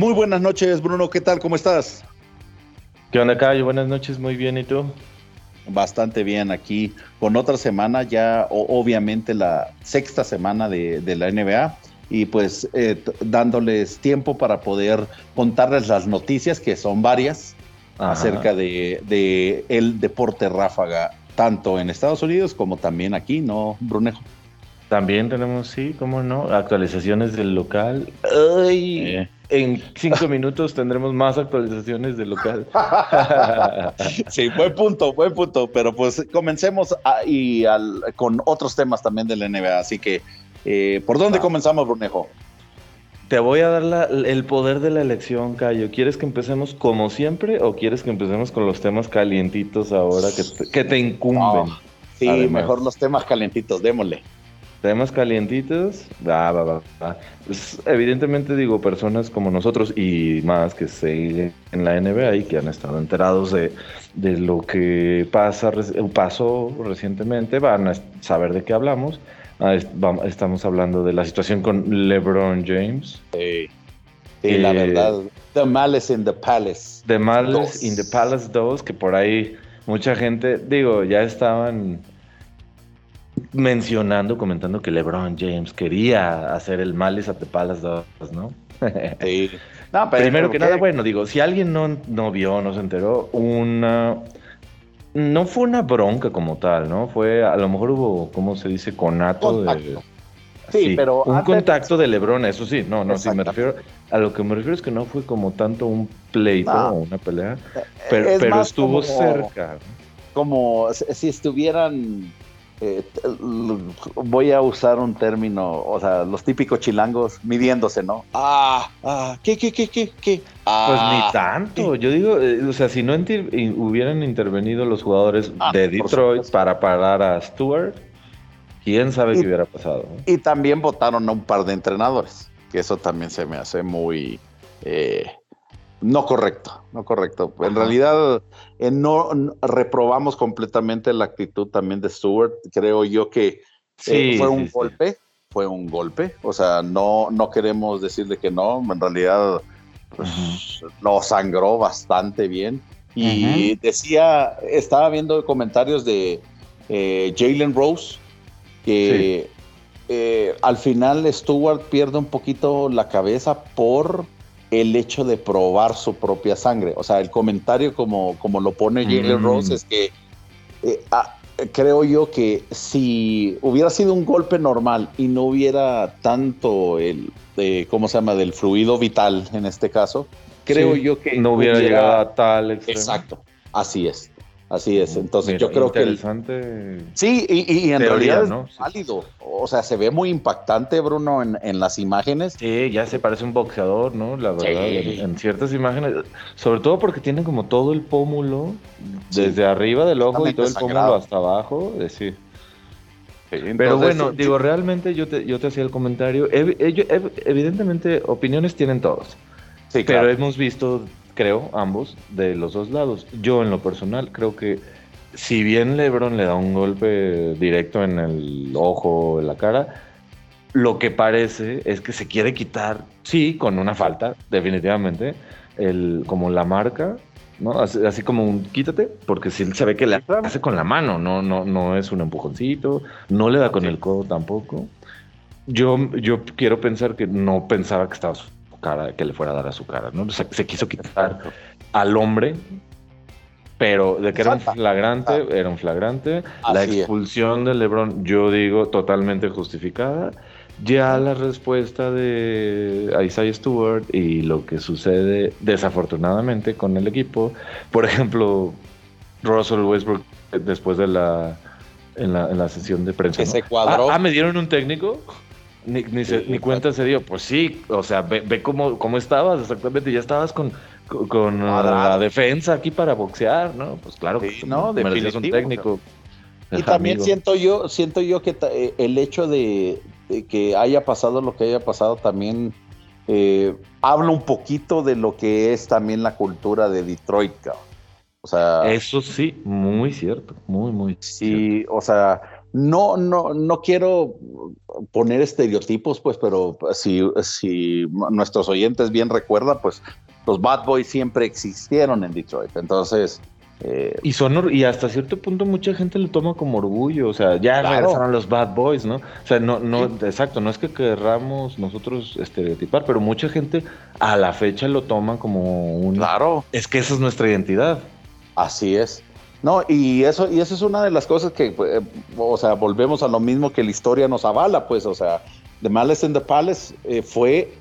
Muy buenas noches, Bruno. ¿Qué tal? ¿Cómo estás? ¿Qué onda, Cayo? Buenas noches, muy bien. ¿Y tú? Bastante bien aquí, con otra semana ya, obviamente la sexta semana de, la NBA y pues eh, dándoles tiempo para poder contarles las noticias, que son varias, acerca de, de, el deporte ráfaga, tanto en Estados Unidos como también aquí, ¿no, Brunejo? También tenemos, sí, cómo no, actualizaciones del local. ¡Ay! Eh en cinco minutos tendremos más actualizaciones del local. sí, buen punto, buen punto. Pero pues comencemos y con otros temas también de la NBA. Así que, eh, ¿por dónde comenzamos, Brunejo? Te voy a dar el poder de la elección, Cayo. ¿Quieres que empecemos como siempre o quieres que empecemos con los temas calientitos ahora que te, incumben? sí, mejor los temas calientitos, démosle. Temas calientitos, va, va, va, va. Pues, evidentemente digo, personas como nosotros y más que se en la NBA y que han estado enterados de, lo que pasa, pasó recientemente, van a saber de qué hablamos. Ah, estamos hablando de la situación con LeBron James. Sí, la eh, verdad. The Malice in the Palace. The Malice in the Palace 2, que por ahí mucha gente, digo, ya estaban mencionando, comentando que LeBron James quería hacer el at the Palace 2, ¿no? sí. Primero que nada, bueno, digo, si alguien no, no vio, no se enteró, una... No fue una bronca como tal, ¿no? Fue, a lo mejor hubo, ¿cómo se dice? Conato de... Sí, pero... Un contacto de Lebron, eso sí, no, no, sí, me refiero... A lo que me refiero es que no fue como tanto un pleito o una pelea, eh, pero estuvo cerca. Como si estuvieran eh, voy a usar un término, o sea, los típicos chilangos midiéndose, ¿no? Ah, ah, ¿qué, qué, qué, qué, qué? Ah, pues ni tanto, yo digo, eh, o sea, si no hubieran intervenido los jugadores ah, de Detroit para parar a Stewart, quién sabe qué hubiera pasado. Y también votaron a un par de entrenadores, que eso también se me hace muy... Eh, no correcto, no correcto. En realidad, eh, no, reprobamos completamente la actitud también de Stewart. Creo yo que eh, fue un golpe, fue un golpe. O sea, no, no queremos decirle que no. En realidad, pues, lo sangró bastante bien. Y decía, estaba viendo comentarios de eh, Jalen Rose, que al final Stewart pierde un poquito la cabeza por el hecho de probar su propia sangre. O sea, el comentario como, como lo pone Jalen mm. Rose es que eh, ah, creo yo que si hubiera sido un golpe normal y no hubiera tanto el, eh, ¿cómo se llama?, del fluido vital en este caso, creo yo que... No hubiera, llegado a tal Exacto, así es. Así es, entonces yo creo que... Interesante. Sí, y, en realidad es válido. O sea, se ve muy impactante, Bruno, en, las imágenes. Sí, ya se parece un boxeador, ¿no? La verdad, en, ciertas imágenes. Sobre todo porque tiene como todo el pómulo, desde arriba del ojo y todo el pómulo hasta abajo. Es decir. Pero bueno, digo, realmente yo te, yo te hacía el comentario. evidentemente, opiniones tienen todos. Sí, claro. Pero hemos visto creo, ambos, de los dos lados. Yo en lo personal creo que si bien Lebron le da un golpe directo en el ojo, en la cara, lo que parece es que se quiere quitar, sí, con una falta, definitivamente, el, como la marca, ¿no? Así, como un quítate, porque si se ve que le hace con la mano, no, no, no es un empujoncito, no le da con el codo tampoco. Yo, yo quiero pensar que no pensaba que estaba cara, que le fuera a dar a su cara, ¿no? se quiso quitar al hombre, pero de que era un flagrante, ah. era un flagrante. la expulsión de LeBron, yo digo, totalmente justificada. Ya la respuesta de Isaiah Stewart y lo que sucede desafortunadamente con el equipo, por ejemplo, Russell Westbrook después de la en la, sesión de prensa. se cuadró. Ah, ah, me dieron un técnico. Ni, ni, cuenta se dio. Pues sí, o sea, ve, ve cómo, cómo estabas exactamente. Ya estabas con, con la defensa aquí para boxear, ¿no? Pues claro, sí, no, mereces un técnico. Y también siento yo, siento yo que eh, el hecho de, que haya pasado lo que haya pasado también eh, habla un poquito de lo que es también la cultura de Detroit, O sea, eso sí, muy cierto, muy, muy. Sí, o sea, no, no, no quiero poner estereotipos, pues, pero si, si nuestros oyentes bien recuerdan, pues los Bad Boys siempre existieron en Detroit. Entonces, eh, y son y hasta cierto punto mucha gente lo toma como orgullo, o sea, ya regresaron los Bad Boys, ¿no? O sea, no, no, exacto, no es que querramos nosotros estereotipar, pero mucha gente a la fecha lo toma como un. Claro. Es que esa es nuestra identidad. Así es. No, y eso, y eso es una de las cosas que, eh, o sea, volvemos a lo mismo que la historia nos avala, pues, o sea, The Malice in the Palace eh, fue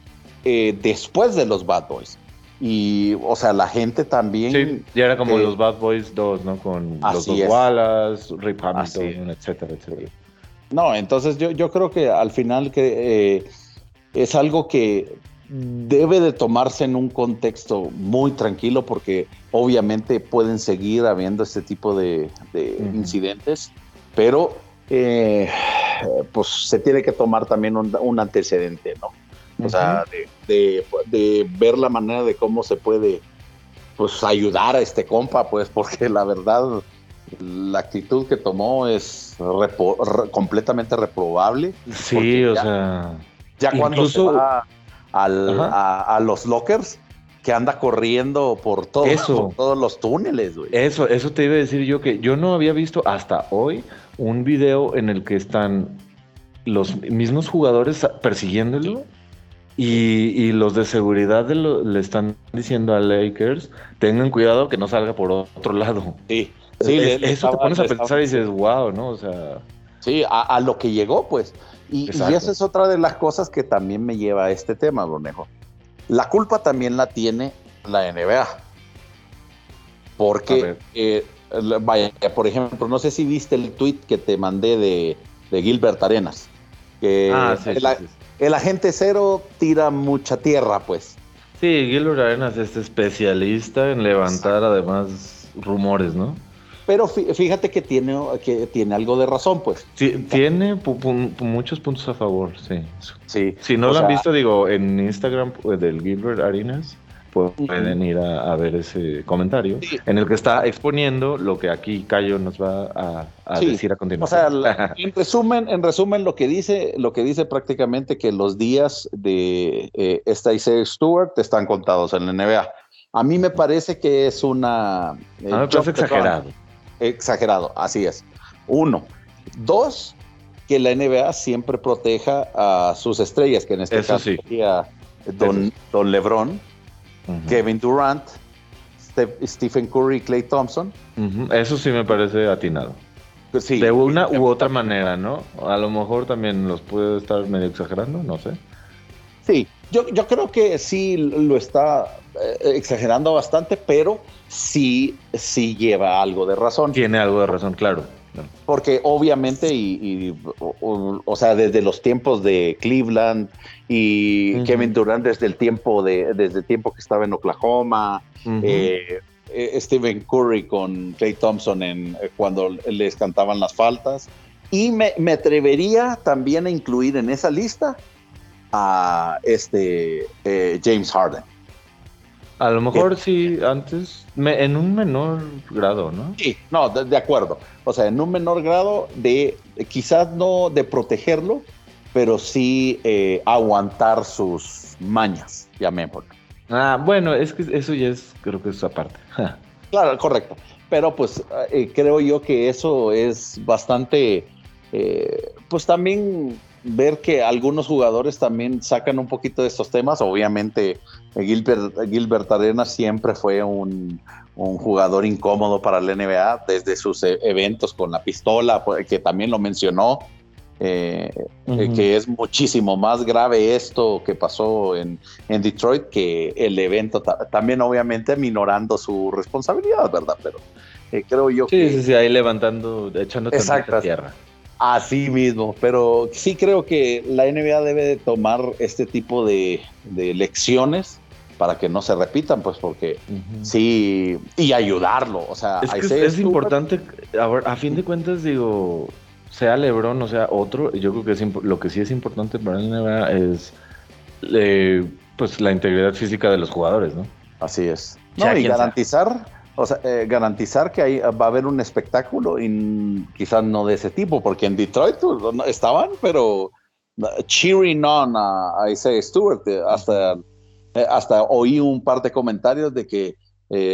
después de los Bad Boys. Y, o sea, la gente también. Sí, ya era como los Bad Boys 2, ¿no? Con los dos Wallace, Rip Hamilton, etcétera, etcétera. No, entonces yo, yo creo que al final que eh, es algo que debe de tomarse en un contexto muy tranquilo porque obviamente pueden seguir habiendo este tipo de, incidentes, pero eh, pues se tiene que tomar también un antecedente, ¿no? O sea, de, ver la manera de cómo se puede pues ayudar a este compa, pues, porque la verdad, la actitud que tomó es completamente reprobable. Sí, o sea. Ya cuando se va a, los lockers, que anda corriendo por, todo, por todos los túneles, güey. Eso, eso te iba a decir yo que yo no había visto hasta hoy un video en el que están los mismos jugadores persiguiéndolo y, los de seguridad le están diciendo a Lakers, tengan cuidado que no salga por otro lado. Sí, sí eso te pones a pensar y dices, wow, ¿no? O sea... Sí, a, lo que llegó, pues. Y, esa es otra de las cosas que también me lleva a este tema, Bonejo. La culpa también la tiene la NBA. Porque, eh, vaya, por ejemplo, no sé si viste el tweet que te mandé de, Gilbert Arenas. Que ah, sí, sí, el agente cero tira mucha tierra, pues. Sí, Gilbert Arenas es especialista en levantar además rumores, ¿no? Pero fíjate que tiene, que tiene algo de razón, pues. Sí, tiene muchos puntos a favor, sí. sí si no lo han visto, digo, en Instagram pues, del Gilbert Arenas, pueden ir a, ver ese comentario en el que está exponiendo lo que aquí Cayo nos va a, decir a continuación. O sea, en resumen, en resumen lo que dice, lo que dice prácticamente que los días de eh, Stacey Stewart están contados en la NBA. A mí me parece que es una. Eh, me parece exagerado. Exagerado, así es. Uno. Dos, que la NBA siempre proteja a sus estrellas, que en este caso sería Don, Don LeBron Kevin Durant, Stephen Curry Clay Thompson. Eso sí me parece atinado. Pues de una u otra manera, ¿no? A lo mejor también los puede estar medio exagerando, no sé. Sí, yo, yo creo que sí lo está exagerando bastante, pero sí, sí lleva algo de razón. Tiene algo de razón, claro. Porque obviamente, y, o, sea, desde los tiempos de Cleveland y Kevin Durant desde el tiempo de, desde el tiempo que estaba en Oklahoma, eh, eh, Stephen Curry con Clay Thompson en eh, cuando les cantaban las faltas. Y me, me, atrevería también a incluir en esa lista a este James Harden. A lo mejor sí, antes, en un menor grado, ¿no? Sí, no, de, acuerdo. O sea, en un menor grado de, quizás no de protegerlo, pero sí eh, aguantar sus mañas, llamémoslo. Ah, bueno, es que eso ya es, creo que es aparte. claro, correcto. Pero pues eh, creo yo que eso es bastante, eh, pues también ver que algunos jugadores también sacan un poquito de estos temas. Obviamente, Gilbert, Gilbert Arenas siempre fue un, jugador incómodo para la NBA desde sus e, eventos con la pistola, pues, que también lo mencionó. Eh, eh, que es muchísimo más grave esto que pasó en, Detroit que el evento, también obviamente minorando su responsabilidad, ¿verdad? Pero eh, creo yo que... Sí, sí, sí, ahí levantando, echando tierra. Así mismo, pero sí creo que la NBA debe de tomar este tipo de, lecciones para que no se repitan, pues porque sí, y ayudarlo, o sea, es, importante, a, a fin de cuentas digo, sea Lebron o sea otro, yo creo que es, lo que sí es importante para la NBA es eh, pues la integridad física de los jugadores, ¿no? Así es. No, y garantizar, o sea, eh, garantizar que ahí va a haber un espectáculo y quizás no de ese tipo, porque en Detroit pues, estaban, pero uh, cheering on a, Isaiah Stewart, eh, hasta, eh, hasta oí un par de comentarios de que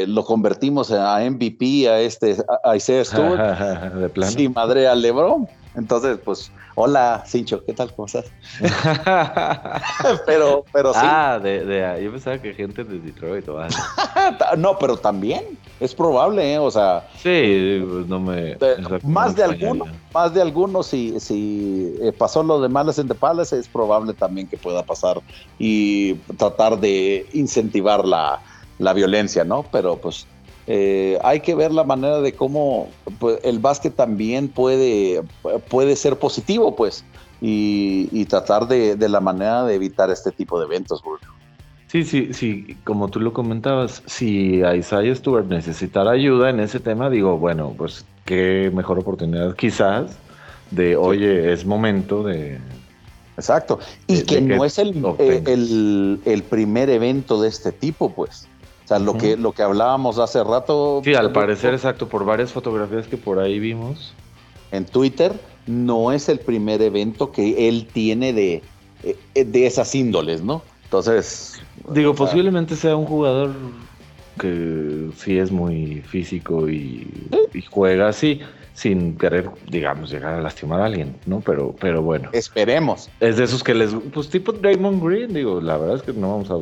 lo convertimos a MVP a este a Isaiah Stewart de plano. sí madre a LeBron entonces, pues, hola, Cincho, ¿qué tal? ¿Cómo estás? pero, pero sí. Ah, de, de, yo pensaba que gente de Detroit o no, pero también es probable, ¿eh? O sea. Sí, pues no me. más, de alguno, más de algunos, si, si eh, pasó lo de Males en The Palace, es probable también que pueda pasar y tratar de incentivar la, la violencia, ¿no? Pero pues eh, hay que ver la manera de cómo pues, el básquet también puede, puede ser positivo, pues, y, tratar de, la manera de evitar este tipo de eventos, Sí, sí, sí, como tú lo comentabas, si Isaiah Stewart necesitara ayuda en ese tema, digo, bueno, pues qué mejor oportunidad quizás de, oye, es momento de... Exacto, y que, no es el, el, el primer evento de este tipo, pues. O sea, lo, que, lo que hablábamos hace rato. Sí, al parecer, exacto, por varias fotografías que por ahí vimos. En Twitter, no es el primer evento que él tiene de, eh, de esas índoles, ¿no? Entonces. Digo, posiblemente sea un jugador que sí es muy físico y, juega así, sin querer, digamos, llegar a lastimar a alguien, ¿no? Pero, pero bueno. Esperemos. Es de esos que les. Pues tipo Draymond Green, digo, la verdad es que no vamos a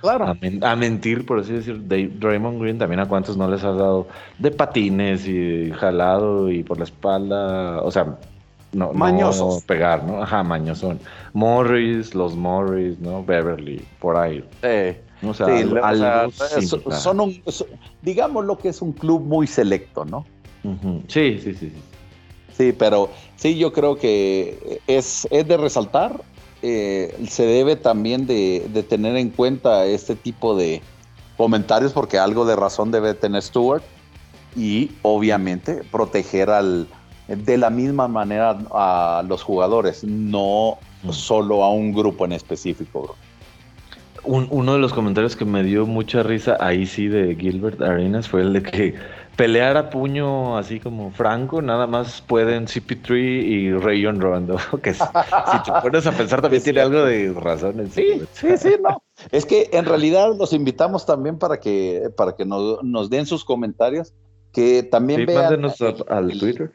Claro. A, mentir, por así decir, Draymond Green también a cuántos no les has dado de patines y jalado y por la espalda, o sea, no, Mañosos. pegar, ¿no? Ajá, mañosos. Morris, los Morris, ¿no? Beverly, por ahí. O sea, son, un, digamos lo que es un club muy selecto, ¿no? Sí, sí, sí, sí. Sí, pero sí, yo creo que es, es de resaltar eh, se debe también de, tener en cuenta este tipo de comentarios porque algo de razón debe tener Stewart y obviamente proteger al de la misma manera a los jugadores, no solo a un grupo en específico. uno de los comentarios que me dio mucha risa ahí sí de Gilbert Arenas fue el de que pelear a puño así como franco, nada más pueden CP3 y Rayon Rondo. Que si te pones a pensar también tiene algo de razón. sí, sí, sí, no. Es que en realidad los invitamos también para que, para que nos, nos den sus comentarios, que también vean al Twitter.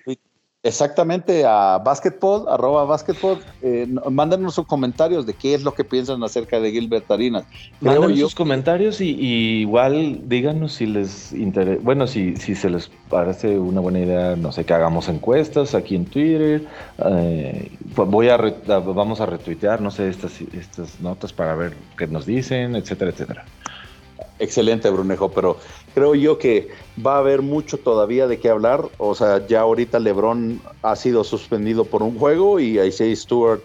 Exactamente, a Basketball, arroba Basketball, eh, mándenos sus comentarios de qué es lo que piensan acerca de Gilbert Arenas. Mándenos sus comentarios y, igual díganos si les interesa, bueno, si, si se les parece una buena idea, no sé, que hagamos encuestas aquí en Twitter, eh, voy a, vamos a retuitear, no sé, estas, estas notas para ver qué nos dicen, etcétera, etcétera. Excelente, Brunejo, pero creo yo que va a haber mucho todavía de qué hablar. O sea, ya ahorita LeBron ha sido suspendido por un juego y Isaiah Stewart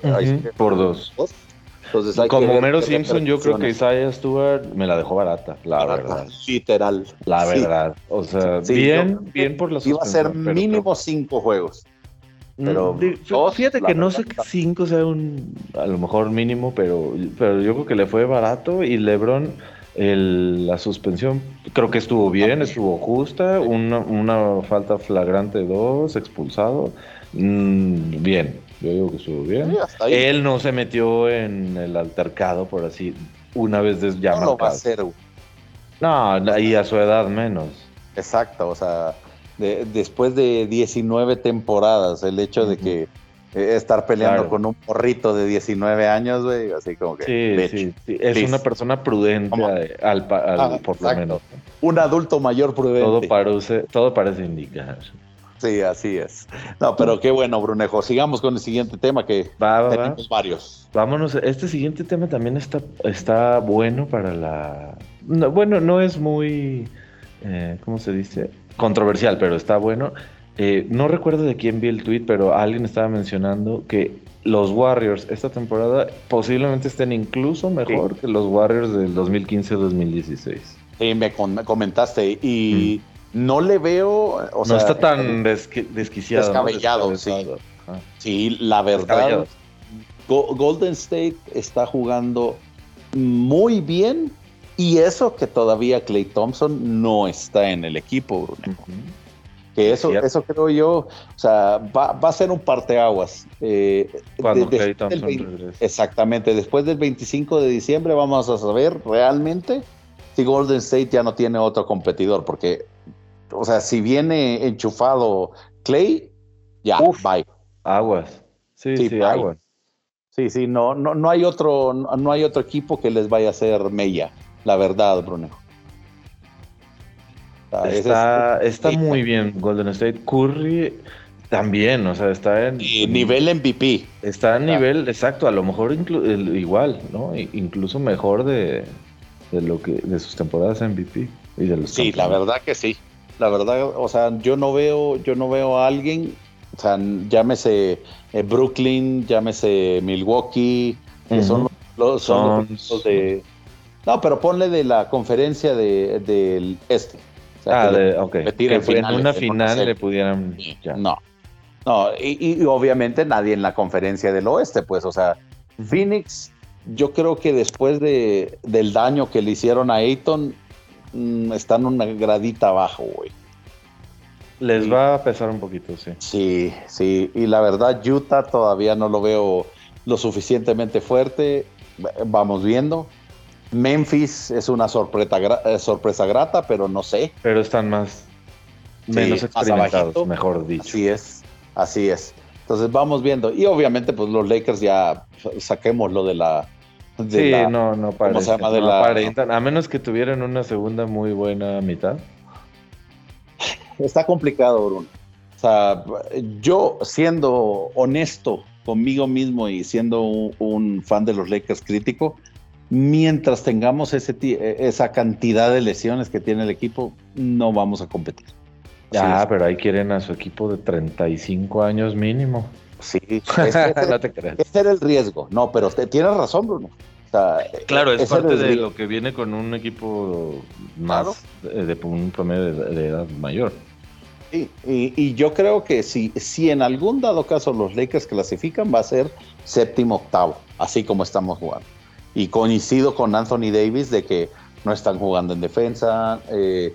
por dos. Como Mero Simpson, yo creo que Isaiah Stewart me la dejó barata, la verdad. Literal. La verdad. O sea, bien, bien por la Iba a ser mínimo cinco juegos. Mm, pero fíjate que no sé que cinco sea un a lo mejor mínimo, pero, pero yo creo que le fue barato y LeBron la suspensión creo que estuvo bien, estuvo justa, una, falta flagrante dos, expulsado. Mm, bien, yo digo que estuvo bien. Él no se metió en el altercado, por así, una vez des, ya no va a ser. No, y a su edad menos. Exacto, o sea, después de 19 temporadas, el hecho de que estar peleando con un porrito de 19 años, güey, así como que. Sí, sí, Es una persona prudente, al, por lo menos. Un adulto mayor prudente. Todo parece, todo parece indicar. Sí, así es. No, pero qué bueno, Brunejo. Sigamos con el siguiente tema que tenemos varios. Vámonos. Este siguiente tema también está, está bueno para la. bueno, no es muy. Eh, ¿Cómo se dice? Controversial, pero está bueno. Eh, no recuerdo de quién vi el tweet, pero alguien estaba mencionando que los Warriors esta temporada posiblemente estén incluso mejor que los Warriors del 2015-2016. Sí, me, comentaste y mm. no le veo... no está tan desquiciado. Descabellado, sí. Sí, la verdad. Golden State está jugando muy bien Y eso que todavía Clay Thompson no está en el equipo. Que eso, eso creo yo, o sea, va, a ser un parteaguas. Eh, Cuando Clay Thompson Exactamente, después del 25 de diciembre vamos a saber realmente si Golden State ya no tiene otro competidor, porque, o sea, si viene enchufado Clay, ya, bye. Aguas. Sí, sí, aguas. Sí, sí, no, no, no hay otro, no hay otro equipo que les vaya a hacer mella, la verdad, Bruno. Está, está muy bien Golden State. Curry también, o sea, está en... nivel MVP. Está en nivel, exacto, a lo mejor igual, ¿no? Incluso mejor de, lo que de sus temporadas MVP y de los Sí, la verdad que sí. La verdad, o sea, yo no veo, yo no veo a alguien, o sea, llámese eh, Brooklyn, llámese Milwaukee, que son los, son los de... No, pero ponle de la conferencia de, del ah, de, que en una final le pudieran. No. No, y, obviamente nadie en la conferencia del oeste, pues, o sea, Phoenix, yo creo que después de, del daño que le hicieron a Ayton, mm, están una gradita abajo, güey. Les va a pesar un poquito, sí. Sí, sí, y la verdad, Utah todavía no lo veo lo suficientemente fuerte. Vamos viendo. Memphis es una sorpresa, eh, sorpresa grata, pero no sé. Pero están más menos experimentados, mejor dicho. Así es, así es. Entonces vamos viendo. Y obviamente, pues los Lakers ya saquemos lo de la. sí, no, no aparentan, A menos que tuvieran una segunda muy buena mitad. Está complicado, Bruno. O sea, yo siendo honesto conmigo mismo y siendo un fan de los Lakers crítico, mientras tengamos ese, e, esa cantidad de lesiones que tiene el equipo, no vamos a competir. Ah, pero ahí quieren a su equipo de 35 años mínimo. Sí, ese, no te creas. ese era el riesgo. No, pero tienes razón, Bruno. claro, es parte de lo que viene con un equipo más de, un promedio de, edad mayor. Sí, y, yo creo que si, si en algún dado caso los Lakers clasifican, va a ser séptimo, octavo, así como estamos jugando y coincido con Anthony Davis de que no están jugando en defensa. Eh,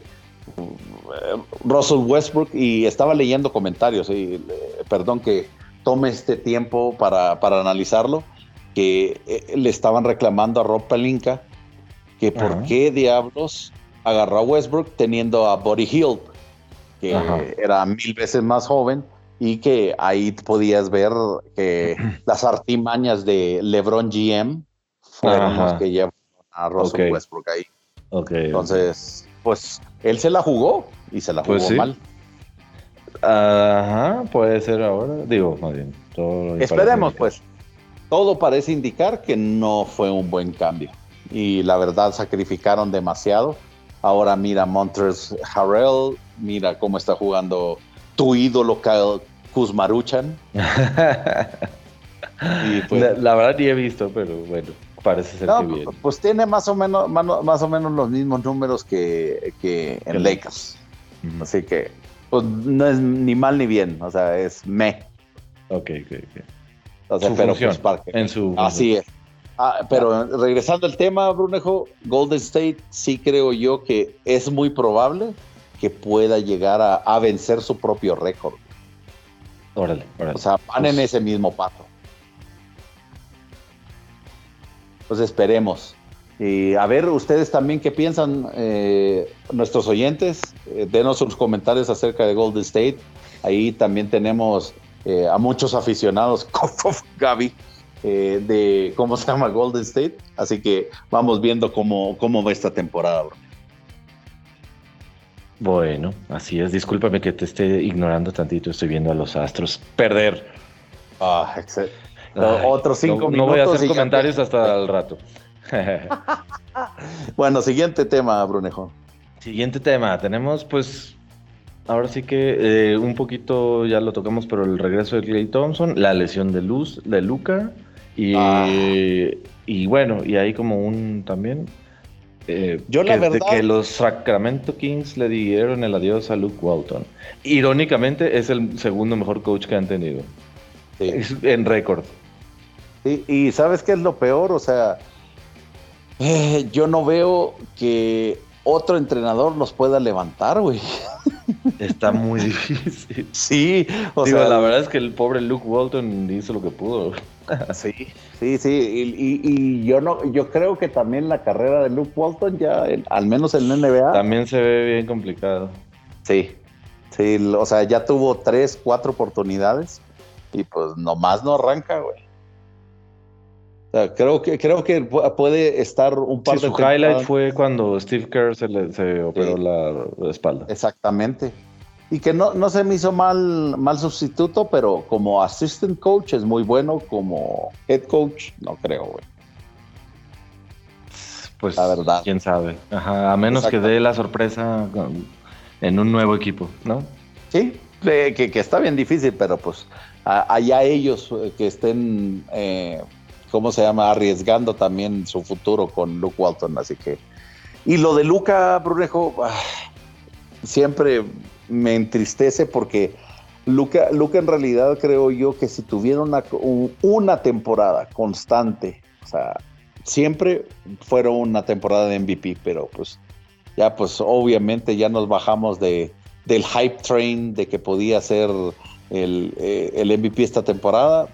Russell Westbrook, y estaba leyendo comentarios, y, eh, perdón que tome este tiempo para, analizarlo, que eh, le estaban reclamando a Rob Palinka que por qué diablos agarró a Westbrook teniendo a Buddy Hill, que era mil veces más joven, y que ahí podías ver que las artimañas de LeBron GM que llevan a Russell Westbrook ahí. Entonces, pues él se la jugó y se la pues jugó mal. Ajá, puede ser ahora. Digo, más bien. Esperemos, pues. Todo parece indicar que no fue un buen cambio. Y la verdad, sacrificaron demasiado. Ahora mira Montres Harrell, mira cómo está jugando tu ídolo Kyle Kuzmaruchan. Pues la, verdad ni he visto, pero bueno. Parece ser que bien. Pues tiene más o menos, más o menos los mismos números que, que en Lakers. Así que, pues no es ni mal ni bien. O sea, es me. Ok, ok, ok. O sea, pero pues, en su Así es. Ah, pero regresando al tema, Brunejo, Golden State sí creo yo que es muy probable que pueda llegar a, vencer su propio récord. Órale, órale. O sea, van en pues ese mismo paso. Pues esperemos. Y a ver, ustedes también qué piensan, eh, nuestros oyentes, eh, denos sus comentarios acerca de Golden State. Ahí también tenemos eh, a muchos aficionados, Gaby, de cómo se llama Golden State. Así que vamos viendo cómo, cómo va esta temporada. Bueno, así es. Discúlpame que te esté ignorando tantito. Estoy viendo a los Astros perder. Ah, excelente otros cinco minutos. No voy a hacer comentarios hasta el rato. bueno, siguiente tema, Brunejo. Siguiente tema. Tenemos, pues, ahora sí que eh, un poquito ya lo tocamos, pero el regreso de Clay Thompson, la lesión de Luz, de Luca, y, ah. y bueno, y ahí como un también. Eh, Yo la verdad. Que los Sacramento Kings le dieron el adiós a Luke Walton. Irónicamente, es el segundo mejor coach que han tenido. En récord y sabes qué es lo peor, o sea, Eh, yo no veo que otro entrenador los pueda levantar, güey. Está muy difícil. Sí, o sea, la verdad es que el pobre Luke Walton hizo lo que pudo. Sí, sí, sí. Y, yo no, yo creo que también la carrera de Luke Walton ya, al menos en la NBA. También se ve bien complicado. Sí, sí, o sea, ya tuvo tres, cuatro oportunidades y pues nomás no arranca, güey creo que creo que puede estar un par de su highlight fue cuando Steve Kerr se, le, se operó la, espalda. Exactamente. Y que no, no se me hizo mal, mal sustituto, pero como assistant coach es muy bueno, como head coach no creo, güey. Pues la verdad. Quién sabe. a menos que dé la sorpresa en un nuevo equipo, ¿no? Sí, que, que está bien difícil, pero pues allá ellos eh, que estén eh, ¿cómo se llama? Arriesgando también su futuro con Luke Walton, así que... Y lo de Luca Brunejo, ah, siempre me entristece porque Luca, Luca en realidad creo yo que si tuviera una, una temporada constante, o sea, siempre fueron una temporada de MVP, pero pues ya pues obviamente ya nos bajamos de, del hype train de que podía ser el, eh, el MVP esta temporada,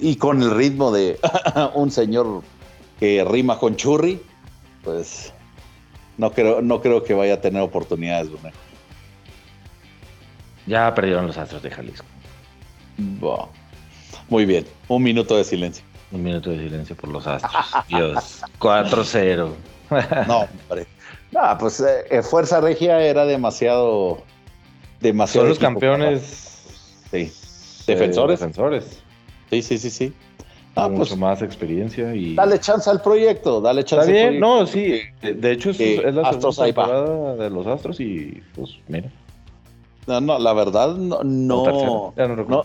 y con el ritmo de un señor que rima con churri, pues no creo, no creo que vaya a tener oportunidades, Ya perdieron los Astros de Jalisco. Muy bien, un minuto de silencio. Un minuto de silencio por los Astros. Dios, 4-0. no, hombre. No, pues eh, eh, Fuerza Regia era demasiado. demasiado Son los campeones. Sí. Defensores. defensores. Sí, sí, sí, sí. Ah, mucho pues, más experiencia y. Dale chance al proyecto, dale chance. Está bien, no, sí. De, hecho, es, la segunda temporada de los Astros y, pues, mira. No, no, la verdad, no. no, no,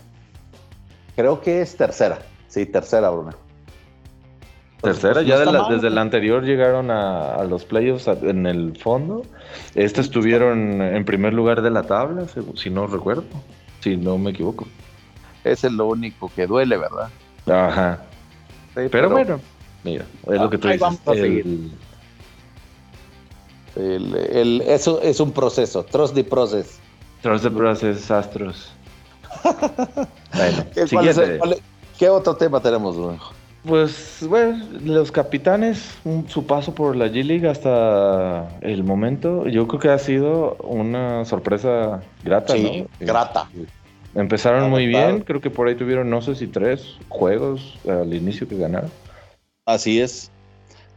creo que es tercera. Sí, tercera, Bruno. Tercera, pues, ya desde el anterior llegaron a, los playoffs en el fondo. Este estuvieron en primer lugar de la tabla, si no recuerdo, si no me equivoco. Ese es lo único que duele, ¿verdad? Ajá. pero, bueno, mira, es lo que tú dices. Vamos a seguir. El, eso es un proceso, trust the process. Trust the process, Astros. bueno, ¿Qué otro tema tenemos, Pues, bueno, los capitanes, su paso por la G-League hasta el momento, yo creo que ha sido una sorpresa grata, sí, grata. Empezaron muy bien, creo que por ahí tuvieron, no sé si tres juegos al inicio que ganaron. Así es.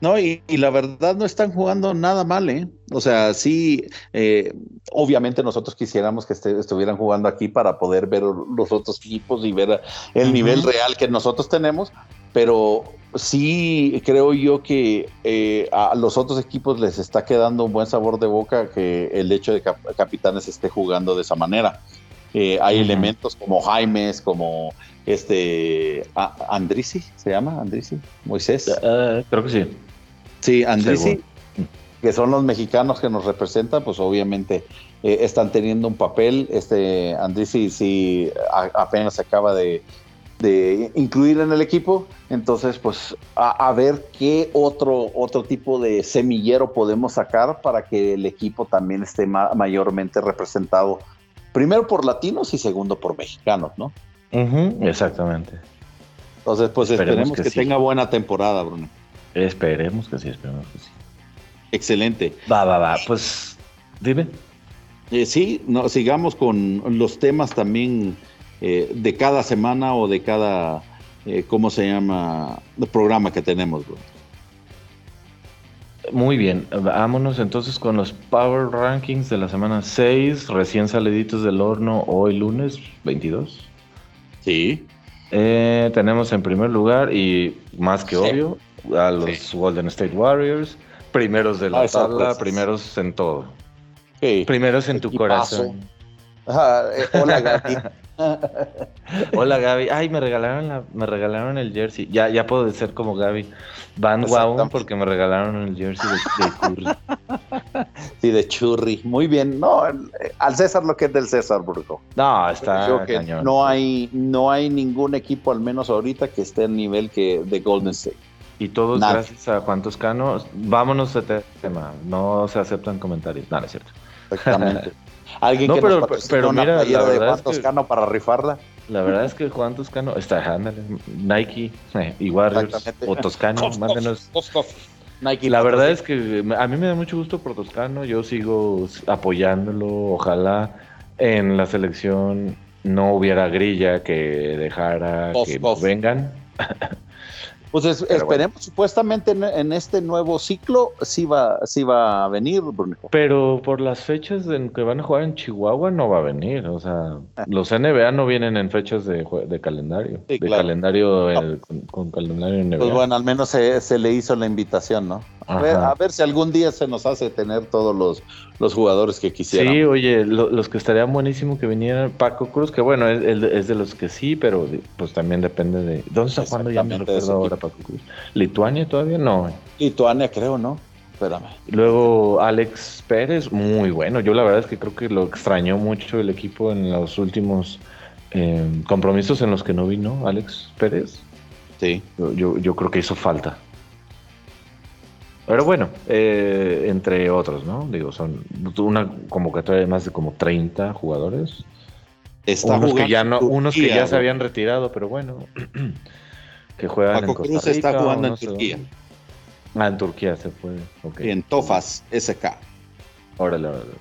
No, y, la verdad no están jugando nada mal, ¿eh? O sea, sí, eh, obviamente nosotros quisiéramos que estuvieran jugando aquí para poder ver los otros equipos y ver el nivel real que nosotros tenemos, pero sí creo yo que eh, a los otros equipos les está quedando un buen sabor de boca que el hecho de que Capitanes esté jugando de esa manera. Eh, hay elementos como Jaimes, como este Andrisi, ¿se llama Andrisi? Moisés. Eh, creo que sí. Sí, Andrisi, que son los mexicanos que nos representan, pues obviamente eh, están teniendo un papel. Este Andrisi sí apenas se acaba de, incluir en el equipo. Entonces, pues a, ver qué otro, otro tipo de semillero podemos sacar para que el equipo también esté mayormente representado primero por latinos y segundo por mexicanos, ¿no? exactamente. Entonces, pues esperemos, que, tenga buena temporada, Bruno. Esperemos que sí, esperemos que sí. Excelente. Va, va, va. Pues dime. Eh, sí, no, sigamos con los temas también eh, de cada semana o de cada, eh, ¿cómo se llama? programa que tenemos, Bruno. Muy bien, vámonos entonces con los Power Rankings de la semana 6, recién saliditos del horno hoy lunes 22. Sí. Eh, tenemos en primer lugar y más que obvio a los Golden State Warriors, primeros de la ah, tabla, primeros en todo. Primeros en tu corazón. Eh, hola, Gaby. Hola, Gaby. Ay, me regalaron me regalaron el jersey. Ya, ya puedo ser como Gaby. Van wow porque me regalaron el jersey de, Curry. Sí, de Churri. Muy bien. No, al César lo que es del César, Burgo. No, está cañón. No hay, no hay ningún equipo, al menos ahorita, que esté al nivel que de Golden State. Y todos gracias a Juan Toscano. Vámonos a este tema. No se aceptan comentarios. No, no es cierto. Exactamente. Alguien no, que pero, nos pero mira, la de Juan Toscano para rifarla. La verdad es que Juan Toscano está, Nike eh, y Warriors o Toscano, mándenos. Nike la verdad es que a mí me da mucho gusto por Toscano, yo sigo apoyándolo, ojalá en la selección no hubiera grilla que dejara que vengan. Pues esperemos, supuestamente en, este nuevo ciclo sí va, sí va a venir, Bruno. Pero por las fechas en que van a jugar en Chihuahua no va a venir, o sea, ah. los NBA no vienen en fechas de, calendario, de calendario con, calendario NBA. Pues bueno, al menos se, le hizo la invitación, ¿no? A ver, si algún día se nos hace tener todos los, los jugadores que quisieran. Sí, oye, los que estarían buenísimo que vinieran Paco Cruz, que bueno, es, es, de los que sí, pero pues también depende de... ¿Dónde está jugando ya me recuerdo ahora Paco Cruz? ¿Lituania todavía? No. Lituania creo, ¿no? Espérame. Luego Alex Pérez, muy bueno. Yo la verdad es que creo que lo extrañó mucho el equipo en los últimos eh, compromisos en los que no vino Alex Pérez. Sí. yo, yo creo que hizo falta. Pero bueno, eh, entre otros, ¿no? Digo, son una convocatoria de más de como 30 jugadores. Está unos que ya no, unos que ya se habían retirado, pero bueno, que juegan Paco en Costa Cruz está jugando en Turquía. Ah, en Turquía se fue. Okay. en Tofas SK. Órale, órale.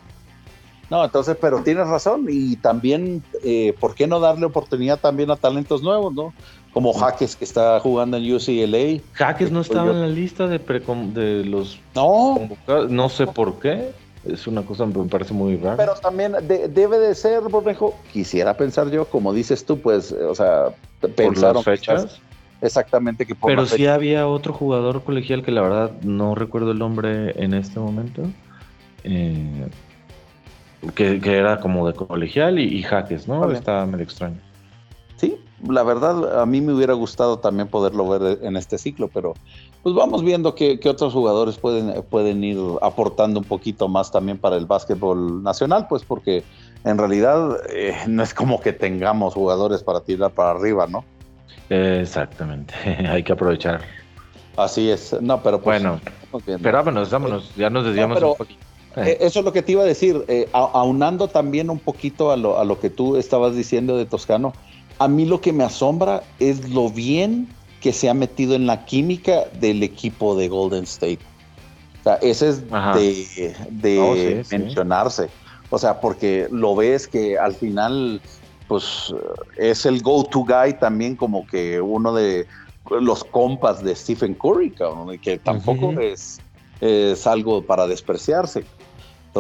No, entonces, pero tienes razón y también, eh, ¿por qué no darle oportunidad también a talentos nuevos, no? Como Jaques que está jugando en UCLA. Jaques no estaba en la lista de, de los no. no sé por qué. Es una cosa que me parece muy rara. Pero también debe de ser, Borrejo, quisiera pensar yo, como dices tú, pues, o sea, pensaron ¿Por las fechas. exactamente que por Pero sí había otro jugador colegial que la verdad no recuerdo el nombre en este momento. Eh, que, era como de colegial y, Jaques, ¿no? Está medio extraño. Sí, la verdad, a mí me hubiera gustado también poderlo ver en este ciclo, pero pues vamos viendo que, otros jugadores pueden, pueden ir aportando un poquito más también para el básquetbol nacional, pues porque en realidad eh, no es como que tengamos jugadores para tirar para arriba, ¿no? exactamente, hay que aprovechar. Así es, no, pero pues, bueno, pero vámonos, vámonos, ya nos desviamos un poquito. Eh, eso es lo que te iba a decir, eh, aunando también un poquito a lo, a lo que tú estabas diciendo de Toscano, a mí lo que me asombra es lo bien que se ha metido en la química del equipo de Golden State. O sea, ese es de, mencionarse. O sea, porque lo ves que al final, pues es el go-to guy también como que uno de los compas de Stephen Curry, que tampoco es, es algo para despreciarse.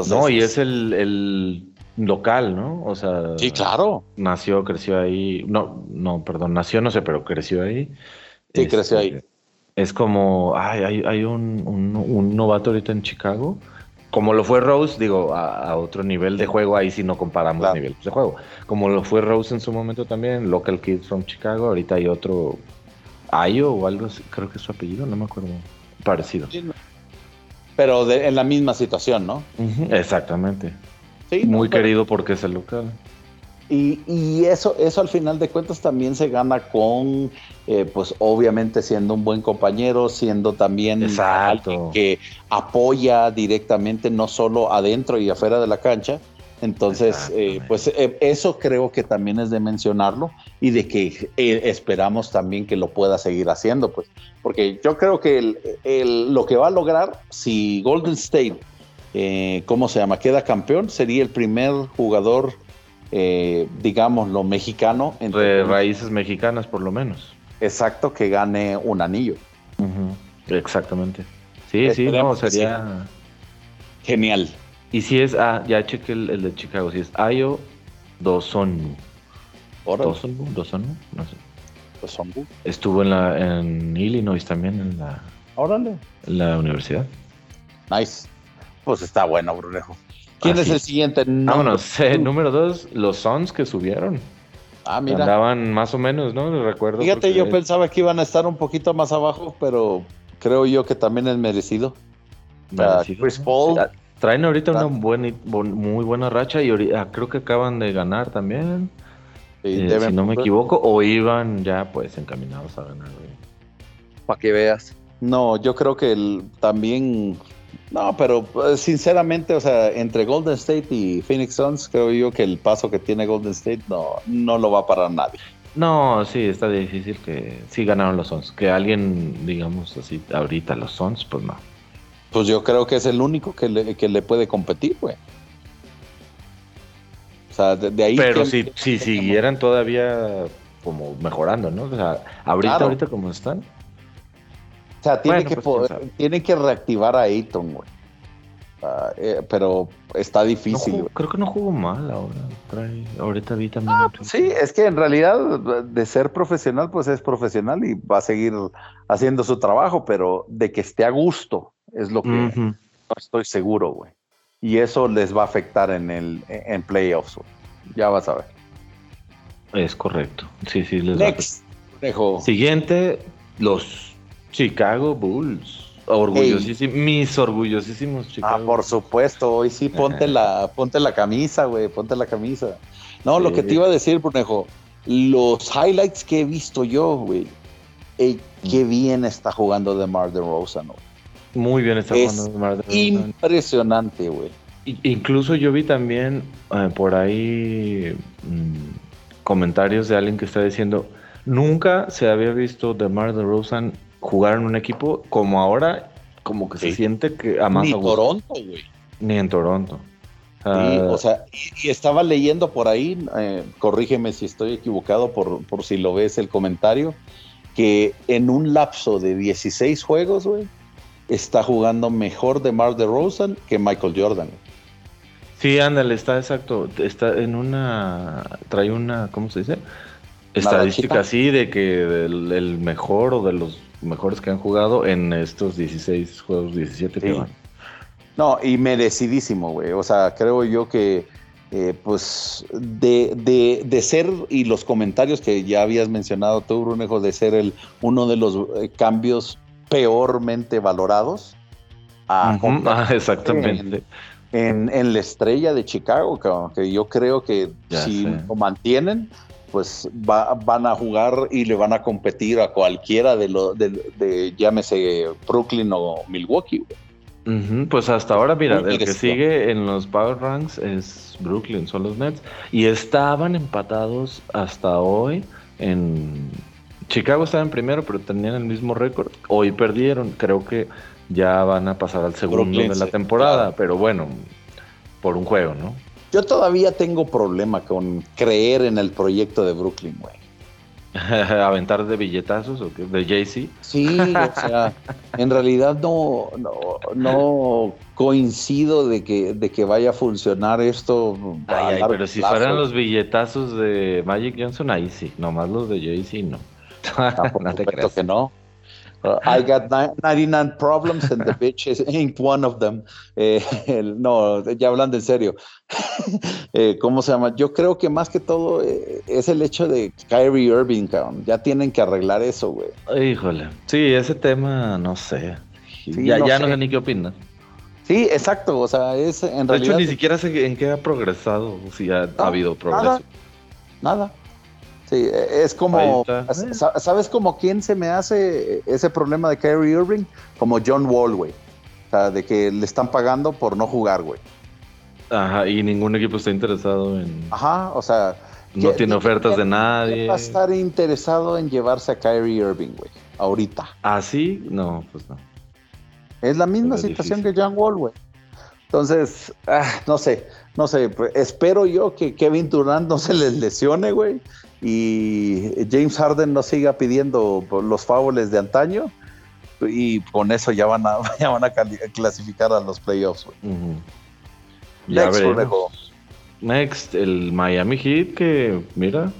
no, y es el local, ¿no? O sea, sí, claro. Nació, creció ahí. No, no, perdón, nació, no sé, pero creció ahí. Sí, creció ahí. Este, es como, ay, hay, hay un, un, novato ahorita en Chicago. Como lo fue Rose, digo, a, otro nivel de juego, ahí sí no comparamos niveles de juego. Como lo fue Rose en su momento también, Local Kids from Chicago, ahorita hay otro, Ayo o algo así, creo que es su apellido, no me acuerdo, parecido. Pero en la misma situación, ¿no? exactamente. Muy querido porque es el local. Y, eso, eso al final de cuentas también se gana con, eh, pues obviamente siendo un buen compañero, siendo también alguien que apoya directamente no solo adentro y afuera de la cancha. Entonces, eh, pues eh, eso creo que también es de mencionarlo y de que esperamos también que lo pueda seguir haciendo, pues, porque yo creo que lo que va a lograr si Golden State eh, ¿cómo se llama? Queda campeón, sería el primer jugador, eh, digámoslo, mexicano. Entre raíces mexicanas, por lo menos. Exacto, que gane un anillo. Exactamente. Sí, sí, no, sería... Genial. Y si es, ah, ya chequé el, de Chicago, si es Ayo Dosonu. Dosonu, Dosonu, no sé. Dosonu. Estuvo en la en Illinois también en la Órale. En la universidad. Nice. Pues está bueno, Brunejo. ¿Quién es el siguiente? Vámonos. Eh, número dos, los Suns que subieron. Ah, mira. Andaban más o menos, ¿no? Recuerdo. Fíjate, yo pensaba que iban a estar un poquito más abajo, pero creo yo que también es merecido. Chris Paul. traen ahorita una buena, muy buena racha y ahorita, creo que acaban de ganar también. Eh, si no me equivoco, o iban ya pues encaminados a ganar. Para que veas. No, yo creo que el, también no, pero pues, sinceramente, o sea, entre Golden State y Phoenix Suns, creo yo que el paso que tiene Golden State no, no lo va a parar nadie. No, sí, está difícil que sí ganaron los Suns. Que alguien, digamos así, ahorita los Suns, pues no. Pues yo creo que es el único que le, que le puede competir, güey. O sea, de, ahí. Pero si, si siguieran todavía como mejorando, ¿no? O sea, ahorita, ahorita como están. O sea, tiene, que, pues, tiene que reactivar a Ayton, güey. Ah, eh, pero está difícil. creo que no jugó mal ahora. ahorita vi también. Ah, sí, es que en realidad de ser profesional, pues es profesional y va a seguir haciendo su trabajo, pero de que esté a gusto es lo que no estoy seguro, güey. Y eso les va a afectar en el en playoffs. Ya vas a ver. Es correcto. Sí, sí, les Next. Va Siguiente, los Chicago Bulls. Orgullosísimos, mis orgullosísimos ah, Chicago. Ah, por supuesto, hoy sí ponte la, ponte la camisa, güey, ponte la camisa. No, lo que te iba a decir, Brunejo, los highlights que he visto yo, güey, qué mm. bien está jugando DeMar DeRozan, ¿no? Muy bien está jugando DeMar DeRozan. Impresionante, güey. Incluso yo vi también eh, por ahí mm, comentarios de alguien que está diciendo, nunca se había visto DeMar DeRozan jugar en un equipo como ahora, como que se siente que a más Ni Toronto, güey. Ni en Toronto. sí, o sea, y, estaba leyendo por ahí, eh, corrígeme si estoy equivocado por, por si lo ves el comentario, que en un lapso de 16 juegos, güey, está jugando mejor de Mar de Rosen que Michael Jordan. Sí, ándale, está exacto. Está en una. Trae una. ¿Cómo se dice? Estadística así de que el mejor o de los mejores que han jugado en estos 16 juegos, 17 que van. No, y merecidísimo, güey. O sea, creo yo que, eh, pues, de, de, ser, y los comentarios que ya habías mencionado tú, Brunejo, de ser el, uno de los eh, cambios peormente valorados. A ah, exactamente. En, en, la estrella de Chicago, que, yo creo que si lo mantienen, pues van a jugar y le van a competir a cualquiera de los, de, llámese Brooklyn o Milwaukee. pues hasta ahora, mira, el que sigue en los Power Ranks es Brooklyn, son los Nets. Y estaban empatados hasta hoy en... Chicago estaba en primero, pero tenían el mismo récord. Hoy perdieron. Creo que ya van a pasar al segundo de la temporada, pero bueno, por un juego, ¿no? Yo todavía tengo problema con creer en el proyecto de Brooklyn, güey. ¿Aventar de billetazos o qué? ¿De Jay-Z? Sí, o sea, en realidad no, no, coincido de que, de que vaya a funcionar esto. Ay, ay, pero si fueran los billetazos de Magic Johnson, ahí sí, nomás los de Jay-Z no. Ah, no te creas. que no. I got 99 problems and the bitch ain't one of them. Eh, no, ya hablando en serio. Eh, ¿Cómo se llama? Yo creo que más que todo eh, es el hecho de Kyrie Irving, Ya tienen que arreglar eso, güey. Híjole. Sí, ese tema, no sé. ya no, ya sé. no sé ni qué opinas. Sí, exacto. O sea, es en realidad. De hecho, ni siquiera sé en qué ha progresado, si ha, habido progreso. Nada. nada. Sí, es como, ¿sabes como quién se me hace ese problema de Kyrie Irving? Como John Wall, güey. O sea, de que le están pagando por no jugar, güey. Ajá, y ningún equipo está interesado en... Ajá, o sea... No tiene ofertas de nadie. va a estar interesado en llevarse a Kyrie Irving, güey? Ahorita. ¿Ah, sí? No, pues no. Es la misma situación que John Wall, güey. Entonces, ah, no sé, no sé, pues, espero yo que Kevin Durant no se les lesione, güey, y James Harden no siga pidiendo los faules de antaño y con eso ya van a, van a clasificar a los playoffs. Next, Next, el Miami Heat que, mira,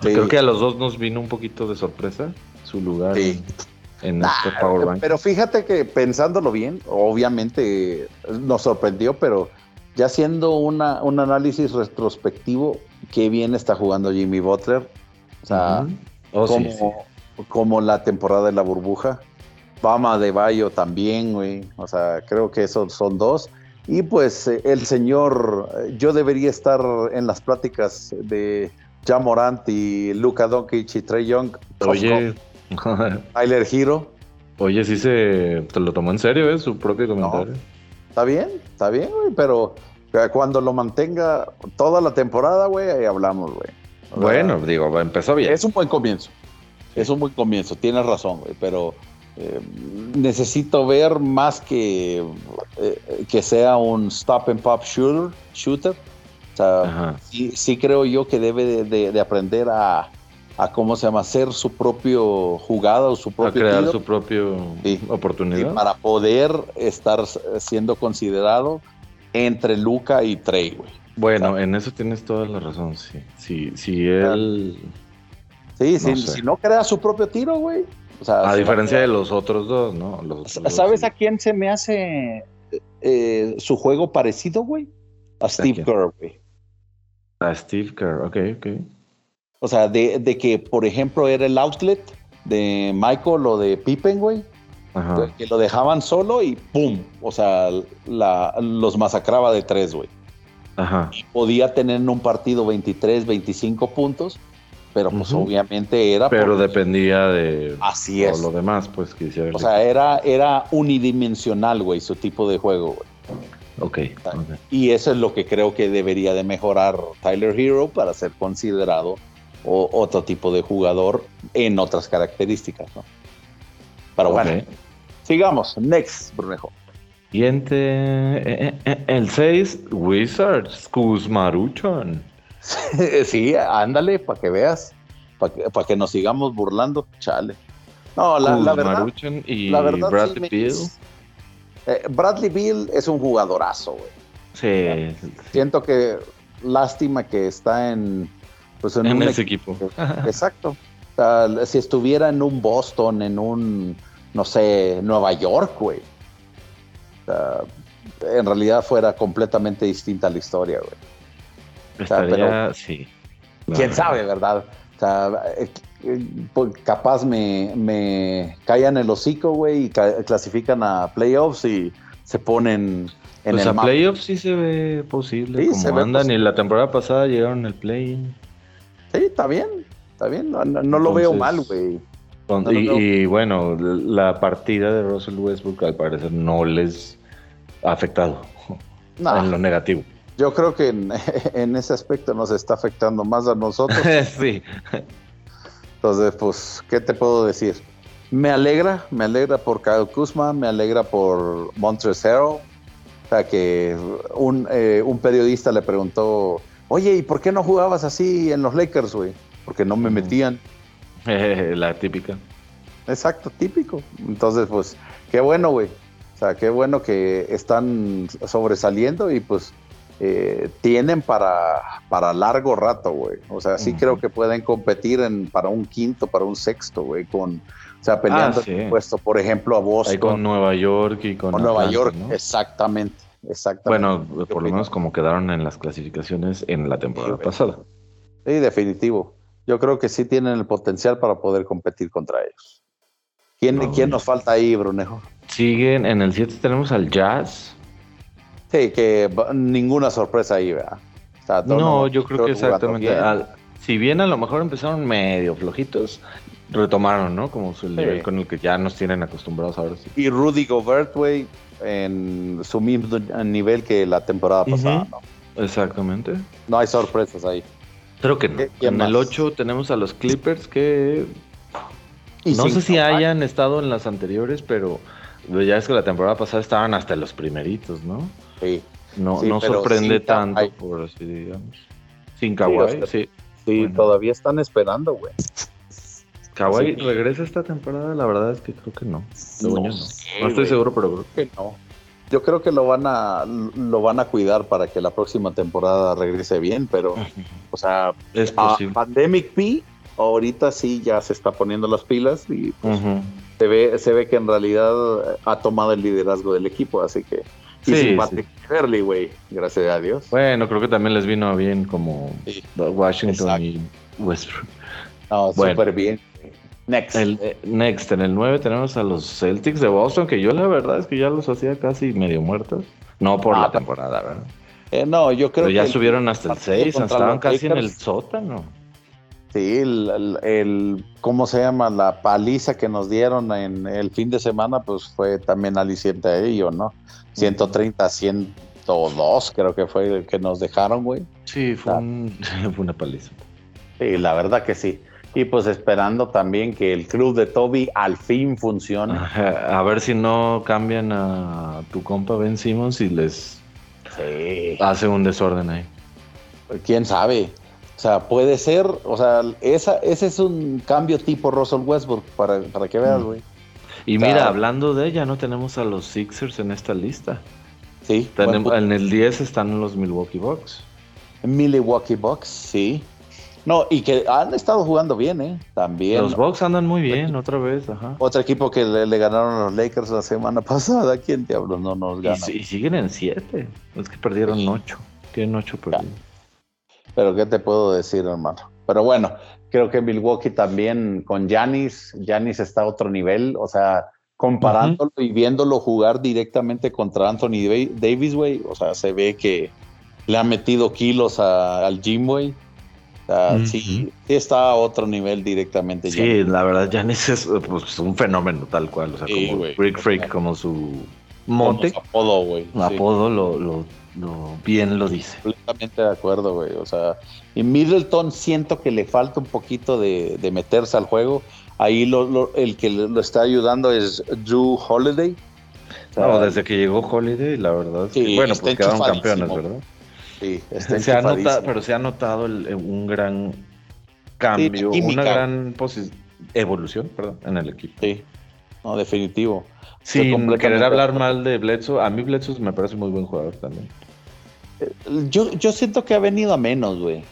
creo que a los dos nos vino un poquito de sorpresa su lugar en, este Power Rank. Pero fíjate que pensándolo bien, obviamente nos sorprendió, pero ya haciendo una, un análisis retrospectivo, qué bien está jugando Jimmy Butler. O sea, oh, como, la temporada de la burbuja. Bama de Bayo también, güey. O sea, creo que esos son dos. Y pues eh, el señor, eh, yo debería estar en las pláticas de Morant y Luca Doncic y Trey Young. Oye. Tyler Hero. Oye, sí se te lo tomó en serio, ¿eh? Su propio comentario. está bien, está bien, güey, pero cuando lo mantenga toda la temporada, güey, ahí hablamos, güey. Bueno, digo, empezó bien. Es un buen comienzo. Es un buen comienzo, tienes razón, güey, pero eh, necesito ver más que eh, que sea un stop and pop shooter. shooter. O sea, sí, creo yo que debe de, aprender a, a, cómo se llama, hacer su propio jugada o su propio. A crear su propio oportunidad. para poder estar siendo considerado entre Luca y Trey, güey. Bueno, en eso tienes toda la razón, sí. Si, si él. Sí, si, no crea su propio tiro, güey. A diferencia de los otros dos, ¿no? ¿Sabes a quién se me hace eh, su juego parecido, güey? A Steve Kerr, güey. A Steve Kerr, ok, ok. O sea, de, de, que, por ejemplo, era el outlet de Michael o de Pippen, güey. Que lo dejaban solo y ¡pum! O sea, los masacraba de tres, güey. Ajá. podía tener en un partido 23, 25 puntos, pero pues obviamente era... Pero dependía de Así es. lo demás, pues quisiera... O sea, era, era unidimensional, güey, su tipo de juego, güey. Okay, Y eso es lo que creo que debería de mejorar Tyler Hero para ser considerado otro tipo de jugador en otras características, ¿no? Pero bueno, sigamos. Next, Brunejo. Siguiente, eh, eh, eh, el 6, Wizards, Kuzmaruchan. sí, ándale, para que veas, para que, nos sigamos burlando, chale. No, la, la verdad. y Bradley Beal. Bradley Beal es un jugadorazo, güey. Sí, Siento que lástima que está en, pues en, ese equipo. Exacto. si estuviera en un Boston, en un, no sé, Nueva York, güey en realidad fuera completamente distinta la historia, güey. Pero, sí. Quién sabe, ¿verdad? O sea, eh, pues, capaz me, me callan el hocico, güey, y clasifican a playoffs y se ponen en pues el a playoffs sí se ve posible. Sí, como andan y la temporada pasada llegaron el play. Sí, está bien, está bien. No, lo veo mal, güey. y, bueno, la partida de Russell Westbrook al parecer no les afectado en lo negativo. Yo creo que en, ese aspecto nos está afectando más a nosotros. sí. Entonces, pues, ¿qué te puedo decir? Me alegra, me alegra por Kyle Kuzma, me alegra por Montrezero. O sea, que un, eh, un periodista le preguntó, oye, ¿y por qué no jugabas así en los Lakers, güey? Porque no me metían. La típica. Exacto, típico. Entonces, pues, qué bueno, güey. O sea, qué bueno que están sobresaliendo y pues eh, tienen para, para largo rato, güey. O sea, sí creo que pueden competir en, para un quinto, para un sexto, güey, con, o sea, peleando ah, puesto, por ejemplo, a Boston. Ahí con Nueva York y con, Nueva York, exactamente, exactamente. Bueno, por lo menos como quedaron en las clasificaciones en la temporada pasada. Sí, definitivo. Yo creo que sí tienen el potencial para poder competir contra ellos. ¿Quién, ¿quién nos falta ahí, Brunejo? Siguen en el 7 tenemos al Jazz. Sí, que ninguna sorpresa ahí, ¿verdad? no, yo creo que exactamente. si bien a lo mejor empezaron medio flojitos, retomaron, ¿no? Como su nivel con el que ya nos tienen acostumbrados ahora sí. Y Rudy Gobert, güey, en su mismo nivel que la temporada pasada, ¿no? Exactamente. No hay sorpresas ahí. Creo que no. En el 8 tenemos a los Clippers que. no sé si hayan estado en las anteriores, pero ya es que la temporada pasada estaban hasta los primeritos, ¿no? Sí. No, no sorprende tanto, por así digamos. Sin Kawhi, sí. Sí, todavía están esperando, güey. Kawhi regresa esta temporada, la verdad es que creo que no. No, no. estoy seguro, pero creo que no. Yo creo que lo van a lo van a cuidar para que la próxima temporada regrese bien, pero o sea, es posible. Pandemic P ahorita sí ya se está poniendo las pilas y pues, se ve, se ve que en realidad ha tomado el liderazgo del equipo, así que y sí, sí. güey, gracias a Dios. Bueno, creo que también les vino bien como Washington y Westbrook. No, súper bien. Next. Eh, next, en el 9 tenemos a los Celtics de Boston, que yo la verdad es que ya los hacía casi medio muertos. No por ah, la temporada, ¿verdad? Eh, no, yo creo Pero ya subieron hasta el 6, estaban casi en el sótano. Sí, el, ¿cómo se llama? La paliza que nos dieron en el fin de semana, pues fue también aliciente a ello, ¿no? 130 102 creo que fue el que nos dejaron, güey. Sí, fue, fue una paliza. Sí, la verdad que sí. Y pues esperando también que el club de Toby al fin funcione. A ver si no cambian a tu compa Ben Simmons y les hace un desorden ahí. Quién sabe. O sea, puede ser, o sea, esa, ese es un cambio tipo Russell Westbrook, para, para que veas, mm. güey. Y mira, hablando de ella, no tenemos a los Sixers en esta lista. Sí. en el 10 están los Milwaukee Bucks. Milwaukee Bucks, sí. No, y que han estado jugando bien, ¿eh? También. Los Bucks andan muy bien, otra vez, ajá. Otro equipo que le, ganaron a los Lakers la semana pasada, ¿quién diablos no nos gana? Y, siguen en 7, es que perdieron 8, tienen 8 perdidos. Pero ¿qué te puedo decir, hermano? Pero bueno, creo que Milwaukee también con Yanis, Yanis está a otro nivel, o sea, comparándolo y viéndolo jugar directamente contra Anthony Davis, güey, o sea, se ve que le ha metido kilos al gym, güey sí, está a otro nivel directamente. Sí, la verdad, Janis es pues, un fenómeno tal cual. O sea, como Freak Freak, como su monte. apodo, güey. Apodo lo, lo, bien lo dice. Completamente de acuerdo, güey. O sea, y Middleton siento que le falta un poquito de, meterse al juego. Ahí lo, el que lo está ayudando es Drew Holiday. no, desde que llegó Holiday, la verdad. Sí, bueno, pues quedaron campeones, ¿verdad? Sí, está se ha notado, pero se ha notado un gran cambio, una gran evolución perdón, en el equipo. Sí, no, definitivo. Sin querer hablar mal de Bledsoe, a mí Bledsoe me parece muy buen jugador también. Eh, yo, yo siento que ha venido a menos, güey.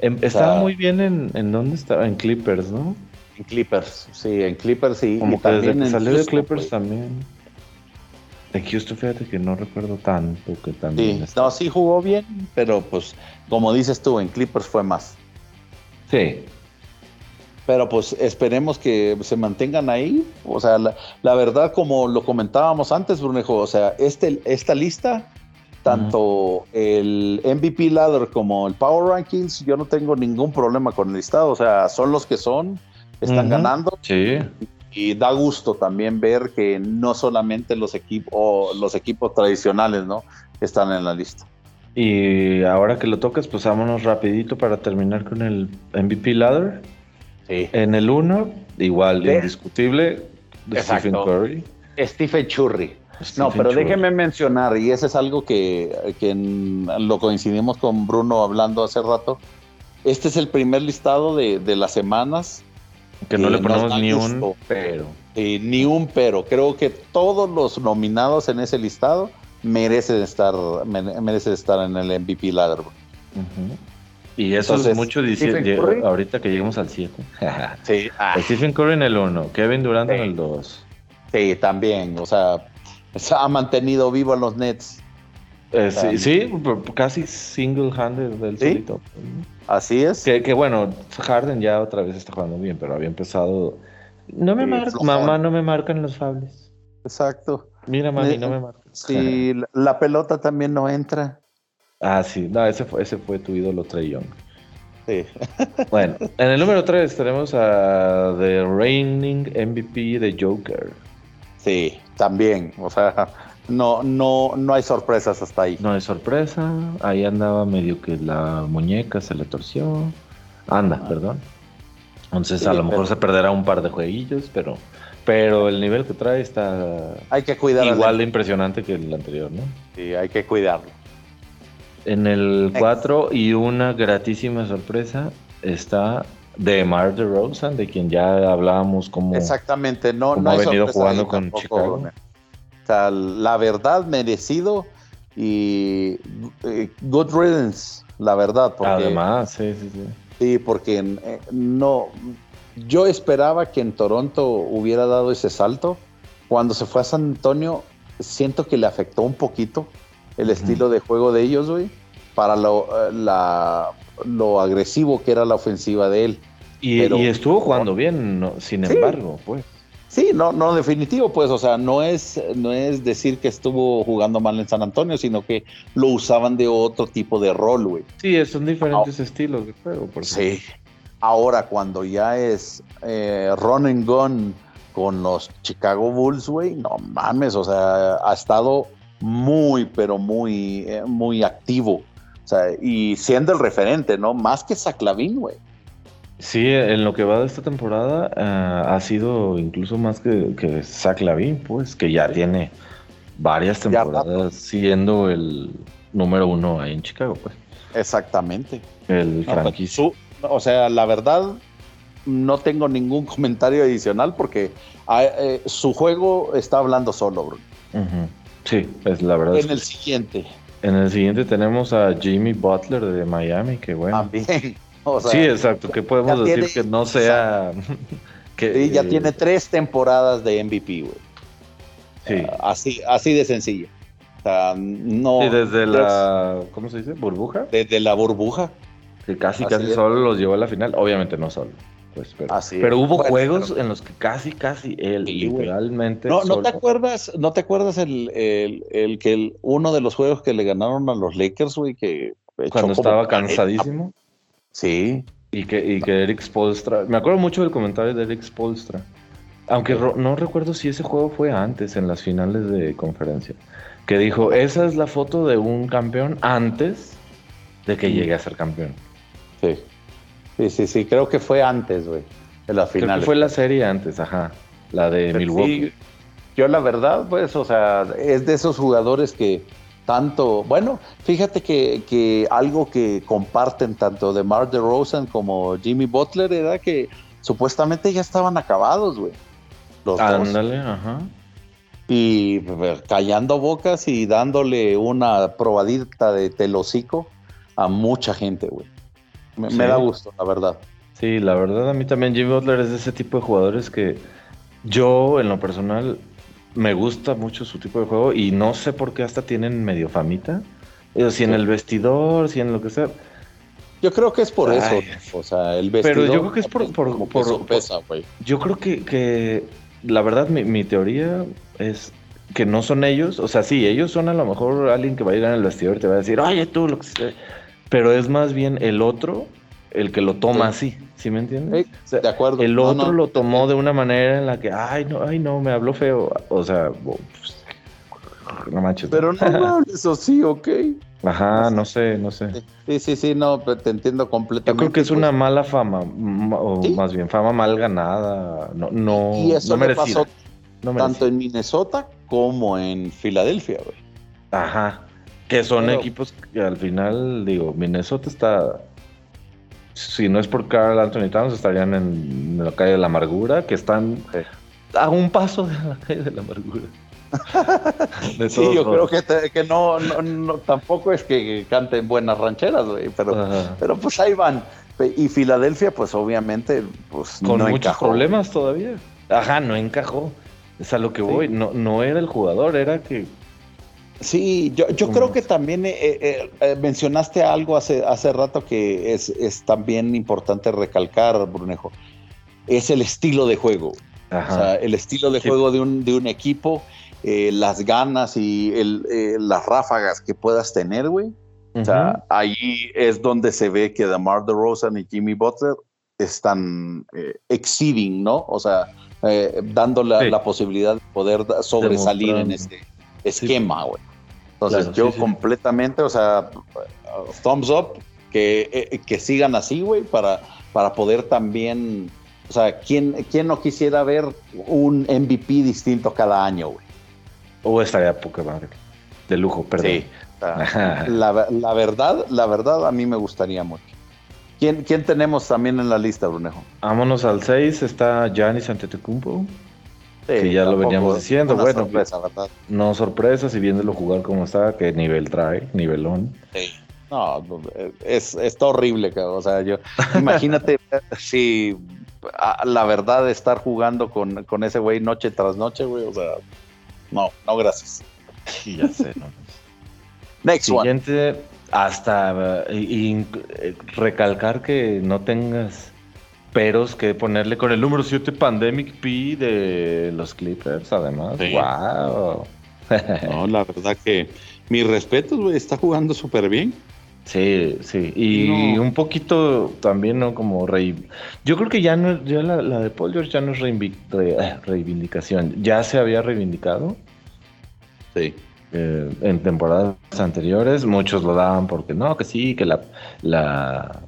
Em, estaba muy bien en, en dónde estaba, en Clippers, ¿no? En Clippers, sí, en Clippers sí. Como que desde que salió de Clippers también. En Houston, fíjate que no recuerdo tanto que también. Sí, no, sí jugó bien, pero pues, como dices tú, en Clippers fue más. Sí. Pero pues esperemos que se mantengan ahí. O sea, la, verdad, como lo comentábamos antes, Brunejo, o sea, este, esta lista, tanto el MVP Ladder como el Power Rankings, yo no tengo ningún problema con el listado. O sea, son los que son, están ganando. Sí y da gusto también ver que no solamente los equipos los equipos tradicionales no están en la lista y ahora que lo tocas pues vámonos rapidito para terminar con el MVP ladder sí. en el 1 igual indiscutible Stephen Curry Stephen Curry no, pero déjeme mencionar, y ese es algo que, que lo coincidimos con Bruno hablando hace rato. Este es el primer listado de, de las semanas que no le ponemos ni un pero. ni un pero. Creo que todos los nominados en ese listado merecen estar, merecen estar en el MVP ladder. Y eso es mucho ahorita que lleguemos al 7. sí. Ah. Stephen Curry en el 1, Kevin Durant en el 2. Sí, también. O sea, ha mantenido vivo a los Nets. Eh, sí, casi single-handed del ¿Sí? Así es. Que, bueno, Harden ya otra vez está jugando bien, pero había empezado. No me marca, mamá, no me marcan los fables. Exacto. Mira, mami, no me marcan. Sí, la pelota también no entra. Ah, sí, no, ese fue, ese fue tu ídolo Trey Young. Sí. bueno, en el número 3 tenemos a The Reigning MVP de Joker. Sí, también. O sea, no, no, no hay sorpresas hasta ahí. No hay sorpresa. Ahí andaba medio que la muñeca se le torció. Anda, perdón. Entonces a lo mejor se perderá un par de jueguillos, pero, pero el nivel que trae está hay que cuidar igual de impresionante que el anterior, ¿no? Sí, hay que cuidarlo. En el 4 y una gratísima sorpresa está de Mar de Rosen, de quien ya hablábamos como, Exactamente, no, no ha venido jugando con Chicago sea, la verdad, merecido y eh, good riddance, la verdad. Porque, Además, sí, sí, sí. Sí, porque eh, no, yo esperaba que en Toronto hubiera dado ese salto. Cuando se fue a San Antonio, siento que le afectó un poquito el estilo de juego de ellos, güey, para lo, eh, la, lo agresivo que era la ofensiva de él. Y, estuvo jugando bien, sin embargo, pues. Sí, no, no, definitivo, pues, o sea, no es, no es decir que estuvo jugando mal en San Antonio, sino que lo usaban de otro tipo de rol, güey. Sí, son diferentes estilos de juego. Por sí. Ahora, cuando ya es eh, run and gun con los Chicago Bulls, güey, no mames, o sea, ha estado muy, pero muy, eh, muy activo. O sea, y siendo el referente, ¿no? Más que Saclavin, güey. Sí, en lo que va de esta temporada eh, ha sido incluso más que, que Zach pues, que ya tiene varias temporadas siendo el número uno ahí en Chicago, pues. Exactamente. El pues, franquicio. o sea, la verdad, no tengo ningún comentario adicional porque ah, eh, su juego está hablando solo, bro. Sí, es la verdad. En el siguiente. En el siguiente tenemos a Jimmy Butler de Miami, que bueno. También. sí, exacto. Que podemos decir que no sea. que, ya tiene tres temporadas de MVP, güey. Sí. Ah, así, así de sencillo. O sea, no. Y desde la. ¿Cómo se dice? ¿Burbuja? Desde la burbuja. Que casi, casi solo los llevó a la final. Obviamente no solo. Pues, pero, pero hubo juegos en los que casi, casi él literalmente. No, ¿no te acuerdas, no te acuerdas el, el, que el, uno de los juegos que le ganaron a los Lakers, güey, que cuando estaba cansadísimo. Sí. Y que, y que Eric Spolstra. Me acuerdo mucho del comentario de Eric Spolstra. Aunque no recuerdo si ese juego fue antes, en las finales de conferencia. Que dijo: Esa es la foto de un campeón antes de que llegue a ser campeón. Sí. Sí, sí, sí. Creo que fue antes, güey. De las finales. Creo que fue la serie antes, ajá. La de Milwaukee. yo, la verdad, pues, o sea, es de esos jugadores que tanto, bueno, fíjate que, algo que comparten tanto de Mark DeRozan como Jimmy Butler era que supuestamente ya estaban acabados, güey. Los Ándale, ajá. Y pues, callando bocas y dándole una probadita de telocico a mucha gente, güey. Me, me, da gusto, la verdad. Sí, la verdad a mí también Jimmy Butler es de ese tipo de jugadores que yo en lo personal me gusta mucho su tipo de juego y no sé por qué hasta tienen medio famita. Si en el vestidor, si en lo que sea. Yo creo que es por eso. O sea, el vestidor. Pero yo creo que es por. por, yo creo que, que la verdad, mi, teoría es que no son ellos. O sea, sí, ellos son a lo mejor alguien que va a ir en el vestidor y te va a decir, oye, tú, lo que sea. Pero es más bien el otro el que lo toma así. ¿Sí me entiendes? de acuerdo. El otro lo tomó de una manera en la que, ay, no, ay, no, me habló feo. O sea, pues, no manches. Pero no eso sí, ok. Ajá, no sé, no sé. Sí, sí, sí, no, te entiendo completamente. Yo creo que es una pues. mala fama, o más bien fama mal ganada. No, no, y eso no le pasó tanto en Minnesota como en Filadelfia, güey. Ajá. Que son equipos que al final, digo, Minnesota está si no es por Carl Anthony Towns, estarían en, la calle de la amargura, que están a un paso de la calle de la amargura. sí, yo creo que, que no, tampoco es que canten buenas rancheras, pero, pero pues ahí van. Y Filadelfia, pues obviamente, pues con muchos problemas todavía. Ajá, no encajó. Es a lo que voy. No, no era el jugador, era que Sí, yo, yo creo que también eh, eh, eh, mencionaste algo hace, hace rato que es, es, también importante recalcar, Brunejo. Es el estilo de juego. O sea, el estilo de juego de un, de un equipo, las ganas y el, las ráfagas que puedas tener, güey. O sea, ahí es donde se ve que DeMar DeRozan y Jimmy Butler están exceeding, ¿no? O sea, dando la, la, posibilidad de poder sobresalir en este esquema, güey. Entonces yo completamente, o sea, thumbs up, que, eh, que sigan así, güey, para, para poder también, o sea, ¿quién, ¿quién no quisiera ver un MVP distinto cada año, güey? O estaría poca madre. De lujo, perdón. Sí. La, la, verdad, la verdad, a mí me gustaría mucho. ¿Quién, ¿Quién tenemos también en la lista, Brunejo? Vámonos al 6, está Giannis Antetokounmpo que ya lo veníamos diciendo. Bueno, sorpresa, ¿verdad? no sorpresa, si viéndolo jugar como está, qué nivel trae, nivelón. Sí. No, es, está horrible, o sea, yo, imagínate si la verdad estar jugando con, con ese güey noche tras noche, güey, o sea, no, no, gracias. Sí, ya sé, no. Next Siguiente, hasta y, recalcar que no tengas peros que ponerle con el número 7 Pandemic P de los Clippers, además. ¡Wow! no, la verdad que mis respetos, güey, está jugando súper bien. Sí, sí. Y un poquito también, ¿no? Como rey. Yo creo que ya no, ya la, de Paul George ya no es reivindicación. Ya se había reivindicado. Sí. Eh, en temporadas anteriores. Muchos lo daban porque no, que sí, que la, la,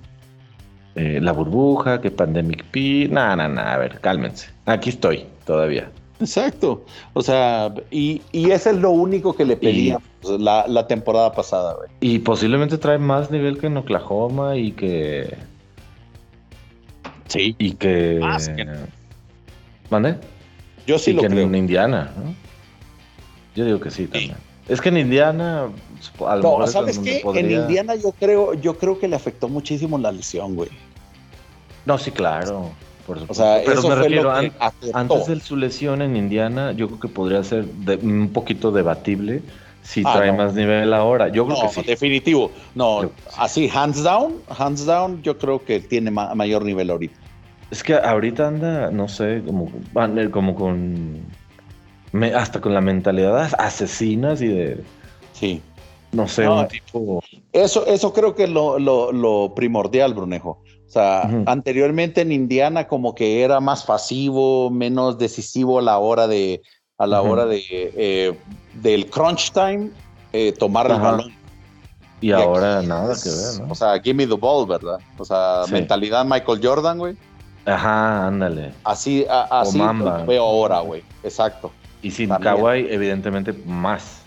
eh, la burbuja, que Pandemic P. Nada, nada, nada. A ver, cálmense. Aquí estoy todavía. Exacto. O sea, y, y eso es lo único que le pedía la, la, temporada pasada, güey. Y posiblemente trae más nivel que en Oklahoma y que. Sí. Y que. Más que... ¿Mande? Yo sí y lo que creo. en Indiana, ¿no? Yo digo que sí también. Es que en Indiana. A lo no, ¿sabes qué? En Indiana yo creo, yo creo que le afectó muchísimo la lesión, güey. No, sí, claro. O sea, pero me refiero, antes de su lesión en Indiana, yo creo que podría ser un poquito debatible si ah, trae más nivel ahora. Yo creo que sí. Definitivo. No, así, hands down, hands down, yo creo que tiene mayor nivel ahorita. Es que ahorita anda, no sé, como, como con. Hasta con la mentalidad asesinas y de. Sí. No sé, un tipo. Eso, eso creo que es lo, lo primordial, Brunejo. O sea, anteriormente en Indiana como que era más pasivo, menos decisivo a la hora de, a la hora de, eh, del crunch time, eh, tomar el balón. Y, ahora nada que ver, ¿no? O sea, give me the ball, ¿verdad? O sea, mentalidad Michael Jordan, güey. Ajá, ándale. Así, así lo veo ahora, güey. Exacto. Y sin Kawhi, evidentemente, más.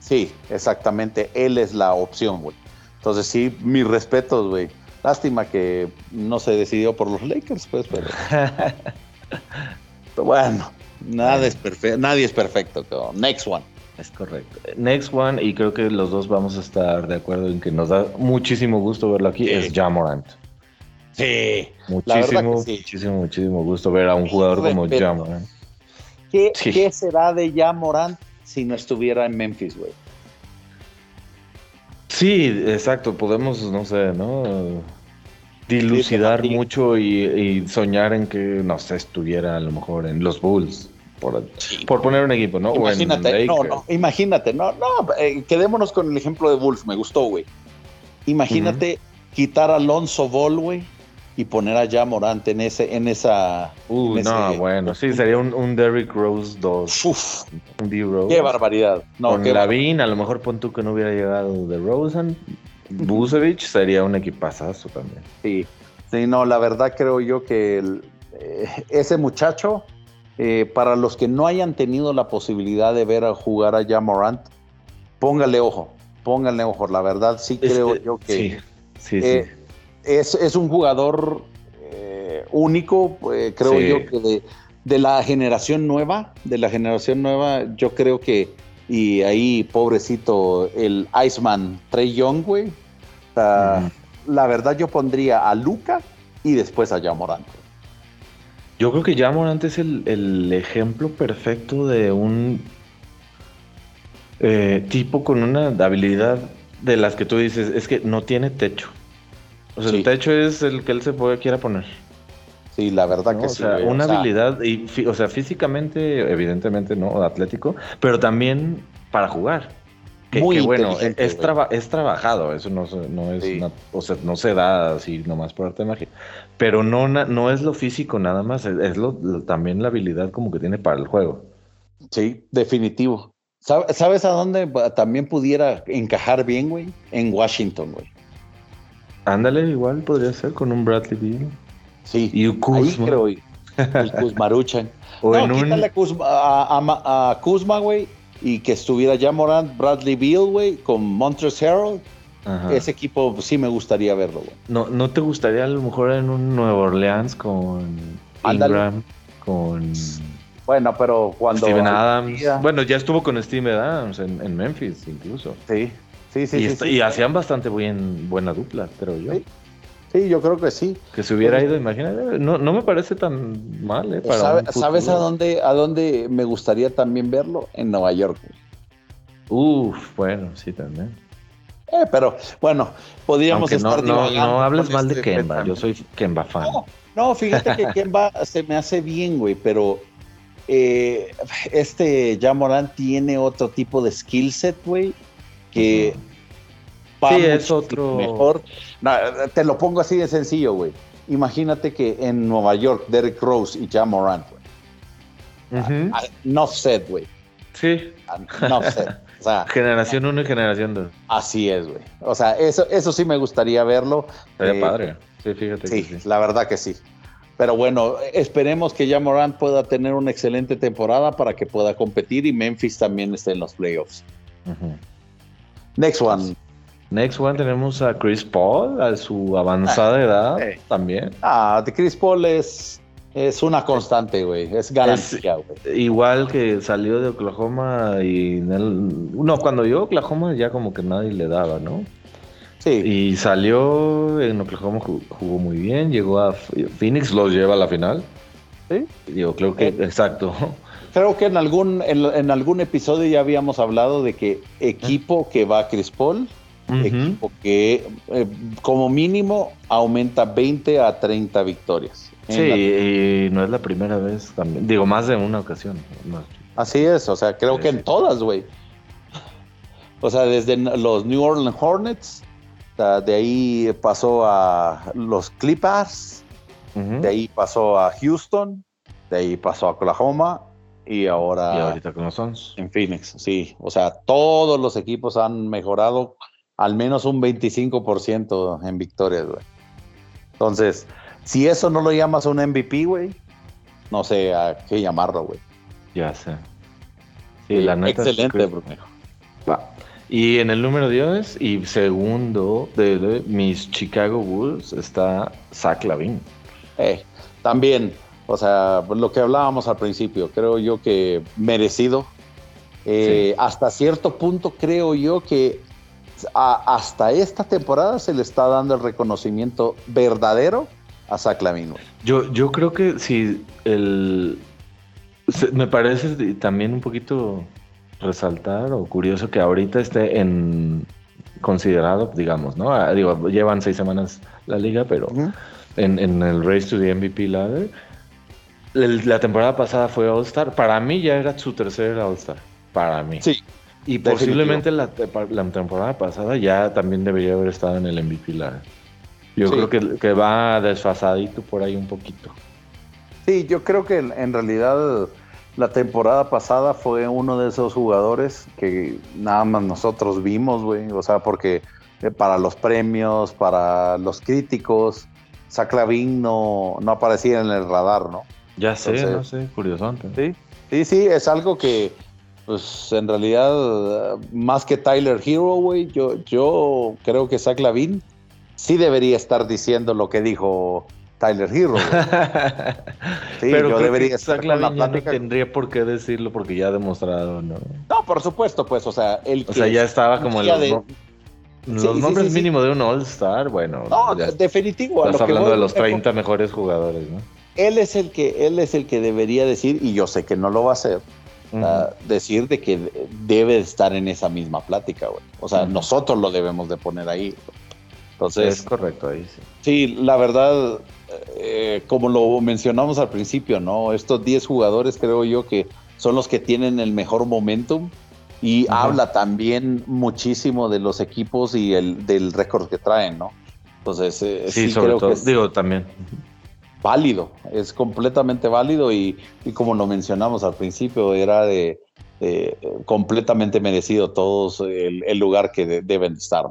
Sí, exactamente. Él es la opción, güey. Entonces, sí, mis respetos, güey. Lástima que no se decidió por los Lakers, pues, pero. bueno, nada es perfecto, nadie es perfecto. Next one. Es correcto. Next one, y creo que los dos vamos a estar de acuerdo en que nos da muchísimo gusto verlo aquí, es Jamorant. Sí. Muchísimo, muchísimo, muchísimo gusto ver a un jugador como Jamorant. ¿Qué, ¿Qué será de Jamorant si no estuviera en Memphis, güey? Sí, exacto. Podemos, no sé, ¿no? dilucidar mucho y, soñar en que, no sé, estuviera a lo mejor en los Bulls, por, por poner un equipo, ¿no? Imagínate, no, no, imagínate, no, no, eh, quedémonos con el ejemplo de Bulls, me gustó, güey. Imagínate quitar a Alonso Ball, güey, y poner a Morant en ese, en esa. Uh, no, bueno, sí, sería un, un Derrick Rose 2. Uf, un D Rose. Qué barbaridad. No, Con Lavin, a lo mejor pon tú que no hubiera llegado de Rosen, Busevich sería un equipazazo también. Sí, sí, no, la verdad creo yo que eh, ese muchacho, eh, para los que no hayan tenido la posibilidad de ver a jugar a Jamorant, póngale ojo, póngale ojo. La verdad sí creo yo que sí, sí, eh, Es, un jugador único, creo yo que de, de la generación nueva, de la generación nueva, yo creo que y ahí, pobrecito, el Iceman Trey Young, güey. La verdad, yo pondría a Luca y después a Jamorant. Yo creo que Jamorant es el, ejemplo perfecto de un eh, tipo con una habilidad de las que tú dices, es que no tiene techo. O sea, el techo es el que él se puede, quiera poner. Sí, la verdad que sí. O sea, una habilidad, y, o sea, físicamente, evidentemente, ¿no? Atlético, pero también para jugar. Que, muy bueno, es, es, trabajado, eso no, no es, o sea, no se da así nomás por arte de magia. Pero no, no es lo físico nada más, es, lo, también la habilidad como que tiene para el juego. Sí, definitivo. ¿Sabes a dónde también pudiera encajar bien, güey? En Washington, güey. Ándale, igual podría ser con un Bradley Beal. Sí, y Kuzma. Ahí creo, el Kuzmaruchan. o no, en quítale un... a, Kuzma, güey, y que estuviera ya Morant, Bradley Beal, güey, con Montrezl Harrell. Ese equipo sí me gustaría verlo, güey. ¿No, ¿No te gustaría a lo mejor en un Nueva Orleans con Ingram, con... Bueno, pero cuando... Steven Adams. Bueno, ya estuvo con Steven Adams en, Memphis incluso. Sí, sí, sí. Y, sí, y hacían bastante buen, buena dupla, creo yo. Sí, yo creo que sí. Que se hubiera ido, imagínate, no, no me parece tan mal, ¿eh? ¿Sabes a dónde, a dónde me gustaría también verlo? En Nueva York. Uf, bueno, sí, también. Eh, pero bueno, podríamos estar no, no, hables mal de este Kemba, yo soy Kemba fan. No, fíjate que Kemba se me hace bien, güey, pero eh, este Jamoran tiene otro tipo de skill set, güey, que sí, es otro. Mejor. te lo pongo así de sencillo, güey. Imagínate que en Nueva York, Derek Rose y Jam Morant, güey. no set, güey. Sí. No set. O sea, generación 1 y generación 2. Así es, güey. O sea, eso, eso sí me gustaría verlo. Sería eh, padre. Sí, fíjate. Sí, sí, la verdad que sí. Pero bueno, esperemos que ya Morant pueda tener una excelente temporada para que pueda competir y Memphis también esté en los playoffs. Next one. Next one tenemos a Chris Paul, a su avanzada ah, edad eh. también. Ah, de Chris Paul es, es una constante, güey. Es garantía, güey. Igual que salió de Oklahoma y en el, no, cuando llegó a Oklahoma ya como que nadie le daba, ¿no? Y salió en Oklahoma, jugó muy bien, llegó a Phoenix, los lleva a la final. Sí. Digo, creo que, eh, exacto. Creo que en algún, en, algún episodio ya habíamos hablado de que equipo que va a Chris Paul, equipo que eh, como mínimo aumenta 20 a 30 victorias. Sí, y no es la primera vez también. Digo, más de una ocasión. Así es, o sea, creo que en todas, güey. O sea, desde los New Orleans Hornets de ahí pasó a los Clippers, de ahí pasó a Houston, de ahí pasó a Oklahoma y ahora y ahorita con los Suns. En Phoenix, sí. O sea, todos los equipos han mejorado al menos un 25% en victorias, güey. Entonces, si eso no lo llamas un MVP, güey, no sé a qué llamarlo, güey. Ya sé. Sí, la neta excelente, Bruno. Va. Y en el número 10 y segundo de, mis Chicago Bulls está Zach Lavin. Eh, también, o sea, lo que hablábamos al principio, creo yo que merecido. Eh, hasta cierto punto creo yo que hasta esta temporada se le está dando el reconocimiento verdadero a Zach Lavin. Yo, yo creo que si el... Me parece también un poquito resaltar o curioso que ahorita esté en considerado, digamos, ¿no? Ah, digo, llevan seis semanas la liga, pero en, el Race to the MVP Ladder, la temporada pasada fue All-Star. Para mí ya era su tercer All-Star. Para mí. Sí. Y posiblemente la, temporada pasada ya también debería haber estado en el MVP Ladder. Yo creo que, que, va desfasadito por ahí un poquito. Sí, yo creo que en realidad la temporada pasada fue uno de esos jugadores que nada más nosotros vimos, güey. O sea, porque eh, para los premios, para los críticos, Saclavin no, no aparecía en el radar, ¿no? Ya sé, no sé, curioso. Sí, sí, sí, es algo que, pues en realidad, más que Tyler Hero, güey, yo, yo creo que Saclavin sí debería estar diciendo lo que dijo Tyler Hero. sí, Pero yo debería estar la No tendría por qué decirlo porque ya ha demostrado, ¿no? No, por supuesto, pues, o sea, el O sea, ya estaba como de... los nombres mínimos de un All-Star, bueno. No, definitivo. Estás hablando de los 30 mejores jugadores, ¿no? Él es el que él es el que debería decir y yo sé que no lo va a hacer. Decir de que debe estar en esa misma plática, güey. O sea, nosotros lo debemos de poner ahí. Entonces, es correcto ahí, sí. Sí, la verdad, eh, como lo mencionamos al principio, ¿no? Estos 10 jugadores creo yo que son los que tienen el mejor momentum y habla también muchísimo de los equipos y el, del récord que traen, ¿no? Entonces, eh, sí, creo que digo también. Válido, es completamente válido y, como lo mencionamos al principio, era de, completamente merecido todos el, lugar que deben estar.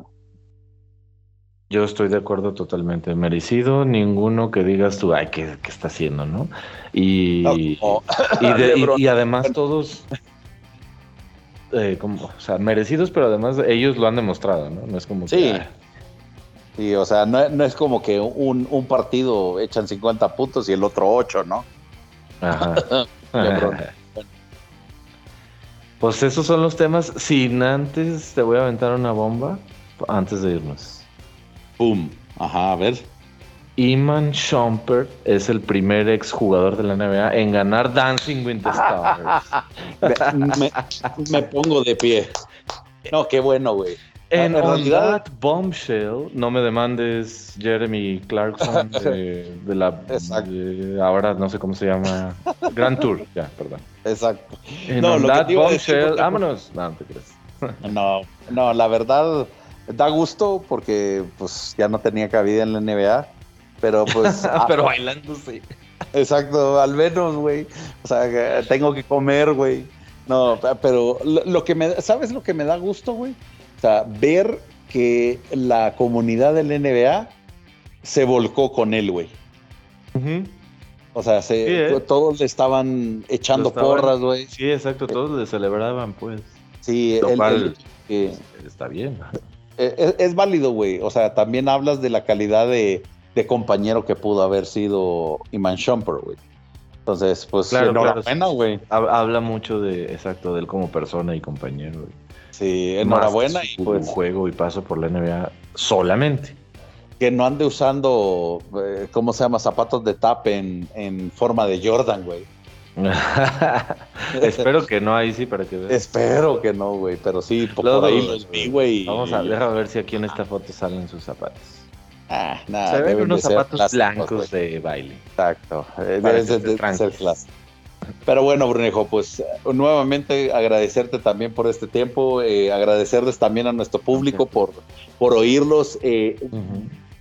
Yo estoy de acuerdo totalmente. Merecido, ninguno que digas tú, ay, ¿qué, está haciendo, no? Y, y, además todos, eh, como, o sea, merecidos, pero además ellos lo han demostrado, ¿no? No es como sí. Sí, o sea, no, es como que un, un, partido echan 50 puntos y el otro 8, ¿no? Ajá. pues esos son los temas. Sin antes te voy a aventar una bomba antes de irnos. Boom. Ajá, a ver. Iman Shumpert es el primer exjugador de la NBA en ganar Dancing with the Stars. me, pongo de pie. No, qué bueno, güey. En realidad, Bombshell, no me demandes Jeremy Clarkson de, la. ahora no sé cómo se llama. Grand Tour, ya, perdón. Exacto. En no, Bombshell, vámonos. No, no te crees. no, no, la verdad da gusto porque pues ya no tenía cabida en la NBA, pero pues... pero bailando sí. Exacto, al menos, güey. O sea, tengo que comer, güey. No, pero lo, que me... ¿Sabes lo que me da gusto, güey? O sea, ver que la comunidad del NBA se volcó con él, güey. O sea, ¿eh? todos le estaban echando porras, güey. Sí, exacto, todos le celebraban, pues. Sí, está bien. E, es, válido, güey. O sea, también hablas de la calidad de, compañero que pudo haber sido Iman Shumper, güey. Entonces, pues, claro, enhorabuena, güey. Habla mucho de, exacto, de él como persona y compañero, güey. Sí, enhorabuena. y pues, juego y paso por la NBA solamente que no ande usando, eh, ¿cómo se llama? Zapatos de tap en, en forma de Jordan, güey. Espero que no, ahí sí, para que veas. Espero que no, güey, pero sí, por, ahí los vi, güey. Vamos a, ver si aquí en esta foto salen sus zapatos. Ah, nada. Se ven unos zapatos blancos de baile. Exacto, eh, deben de, ser clásicos. Pero bueno, Brunejo, pues nuevamente agradecerte también por este tiempo, eh, agradecerles también a nuestro público por, por oírlos. Eh,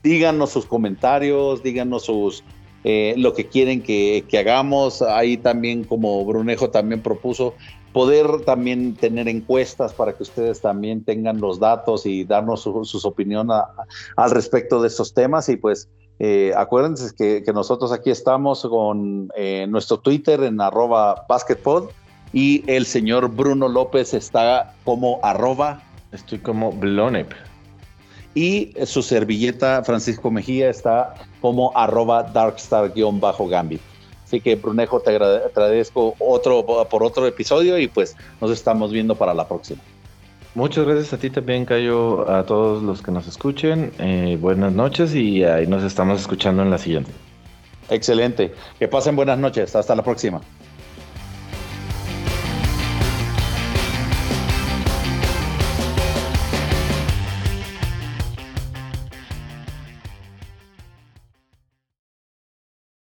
díganos sus comentarios, díganos sus eh, lo que quieren que, hagamos. Ahí también, como Brunejo también propuso, poder también tener encuestas para que ustedes también tengan los datos y darnos sus opiniones al respecto de estos temas. Y pues eh, acuérdense que, nosotros aquí estamos con eh, nuestro Twitter en arroba basketpod y el señor Bruno López está como arroba. Estoy como Blonep y su servilleta Francisco Mejía está como arroba darkstar-gambit. Así que Brunejo, te agradezco otro, por otro episodio y pues nos estamos viendo para la próxima. Muchas gracias a ti también, Cayo, a todos los que nos escuchen. Eh, buenas noches y ahí nos estamos escuchando en la siguiente. Excelente. Que pasen buenas noches. Hasta la próxima.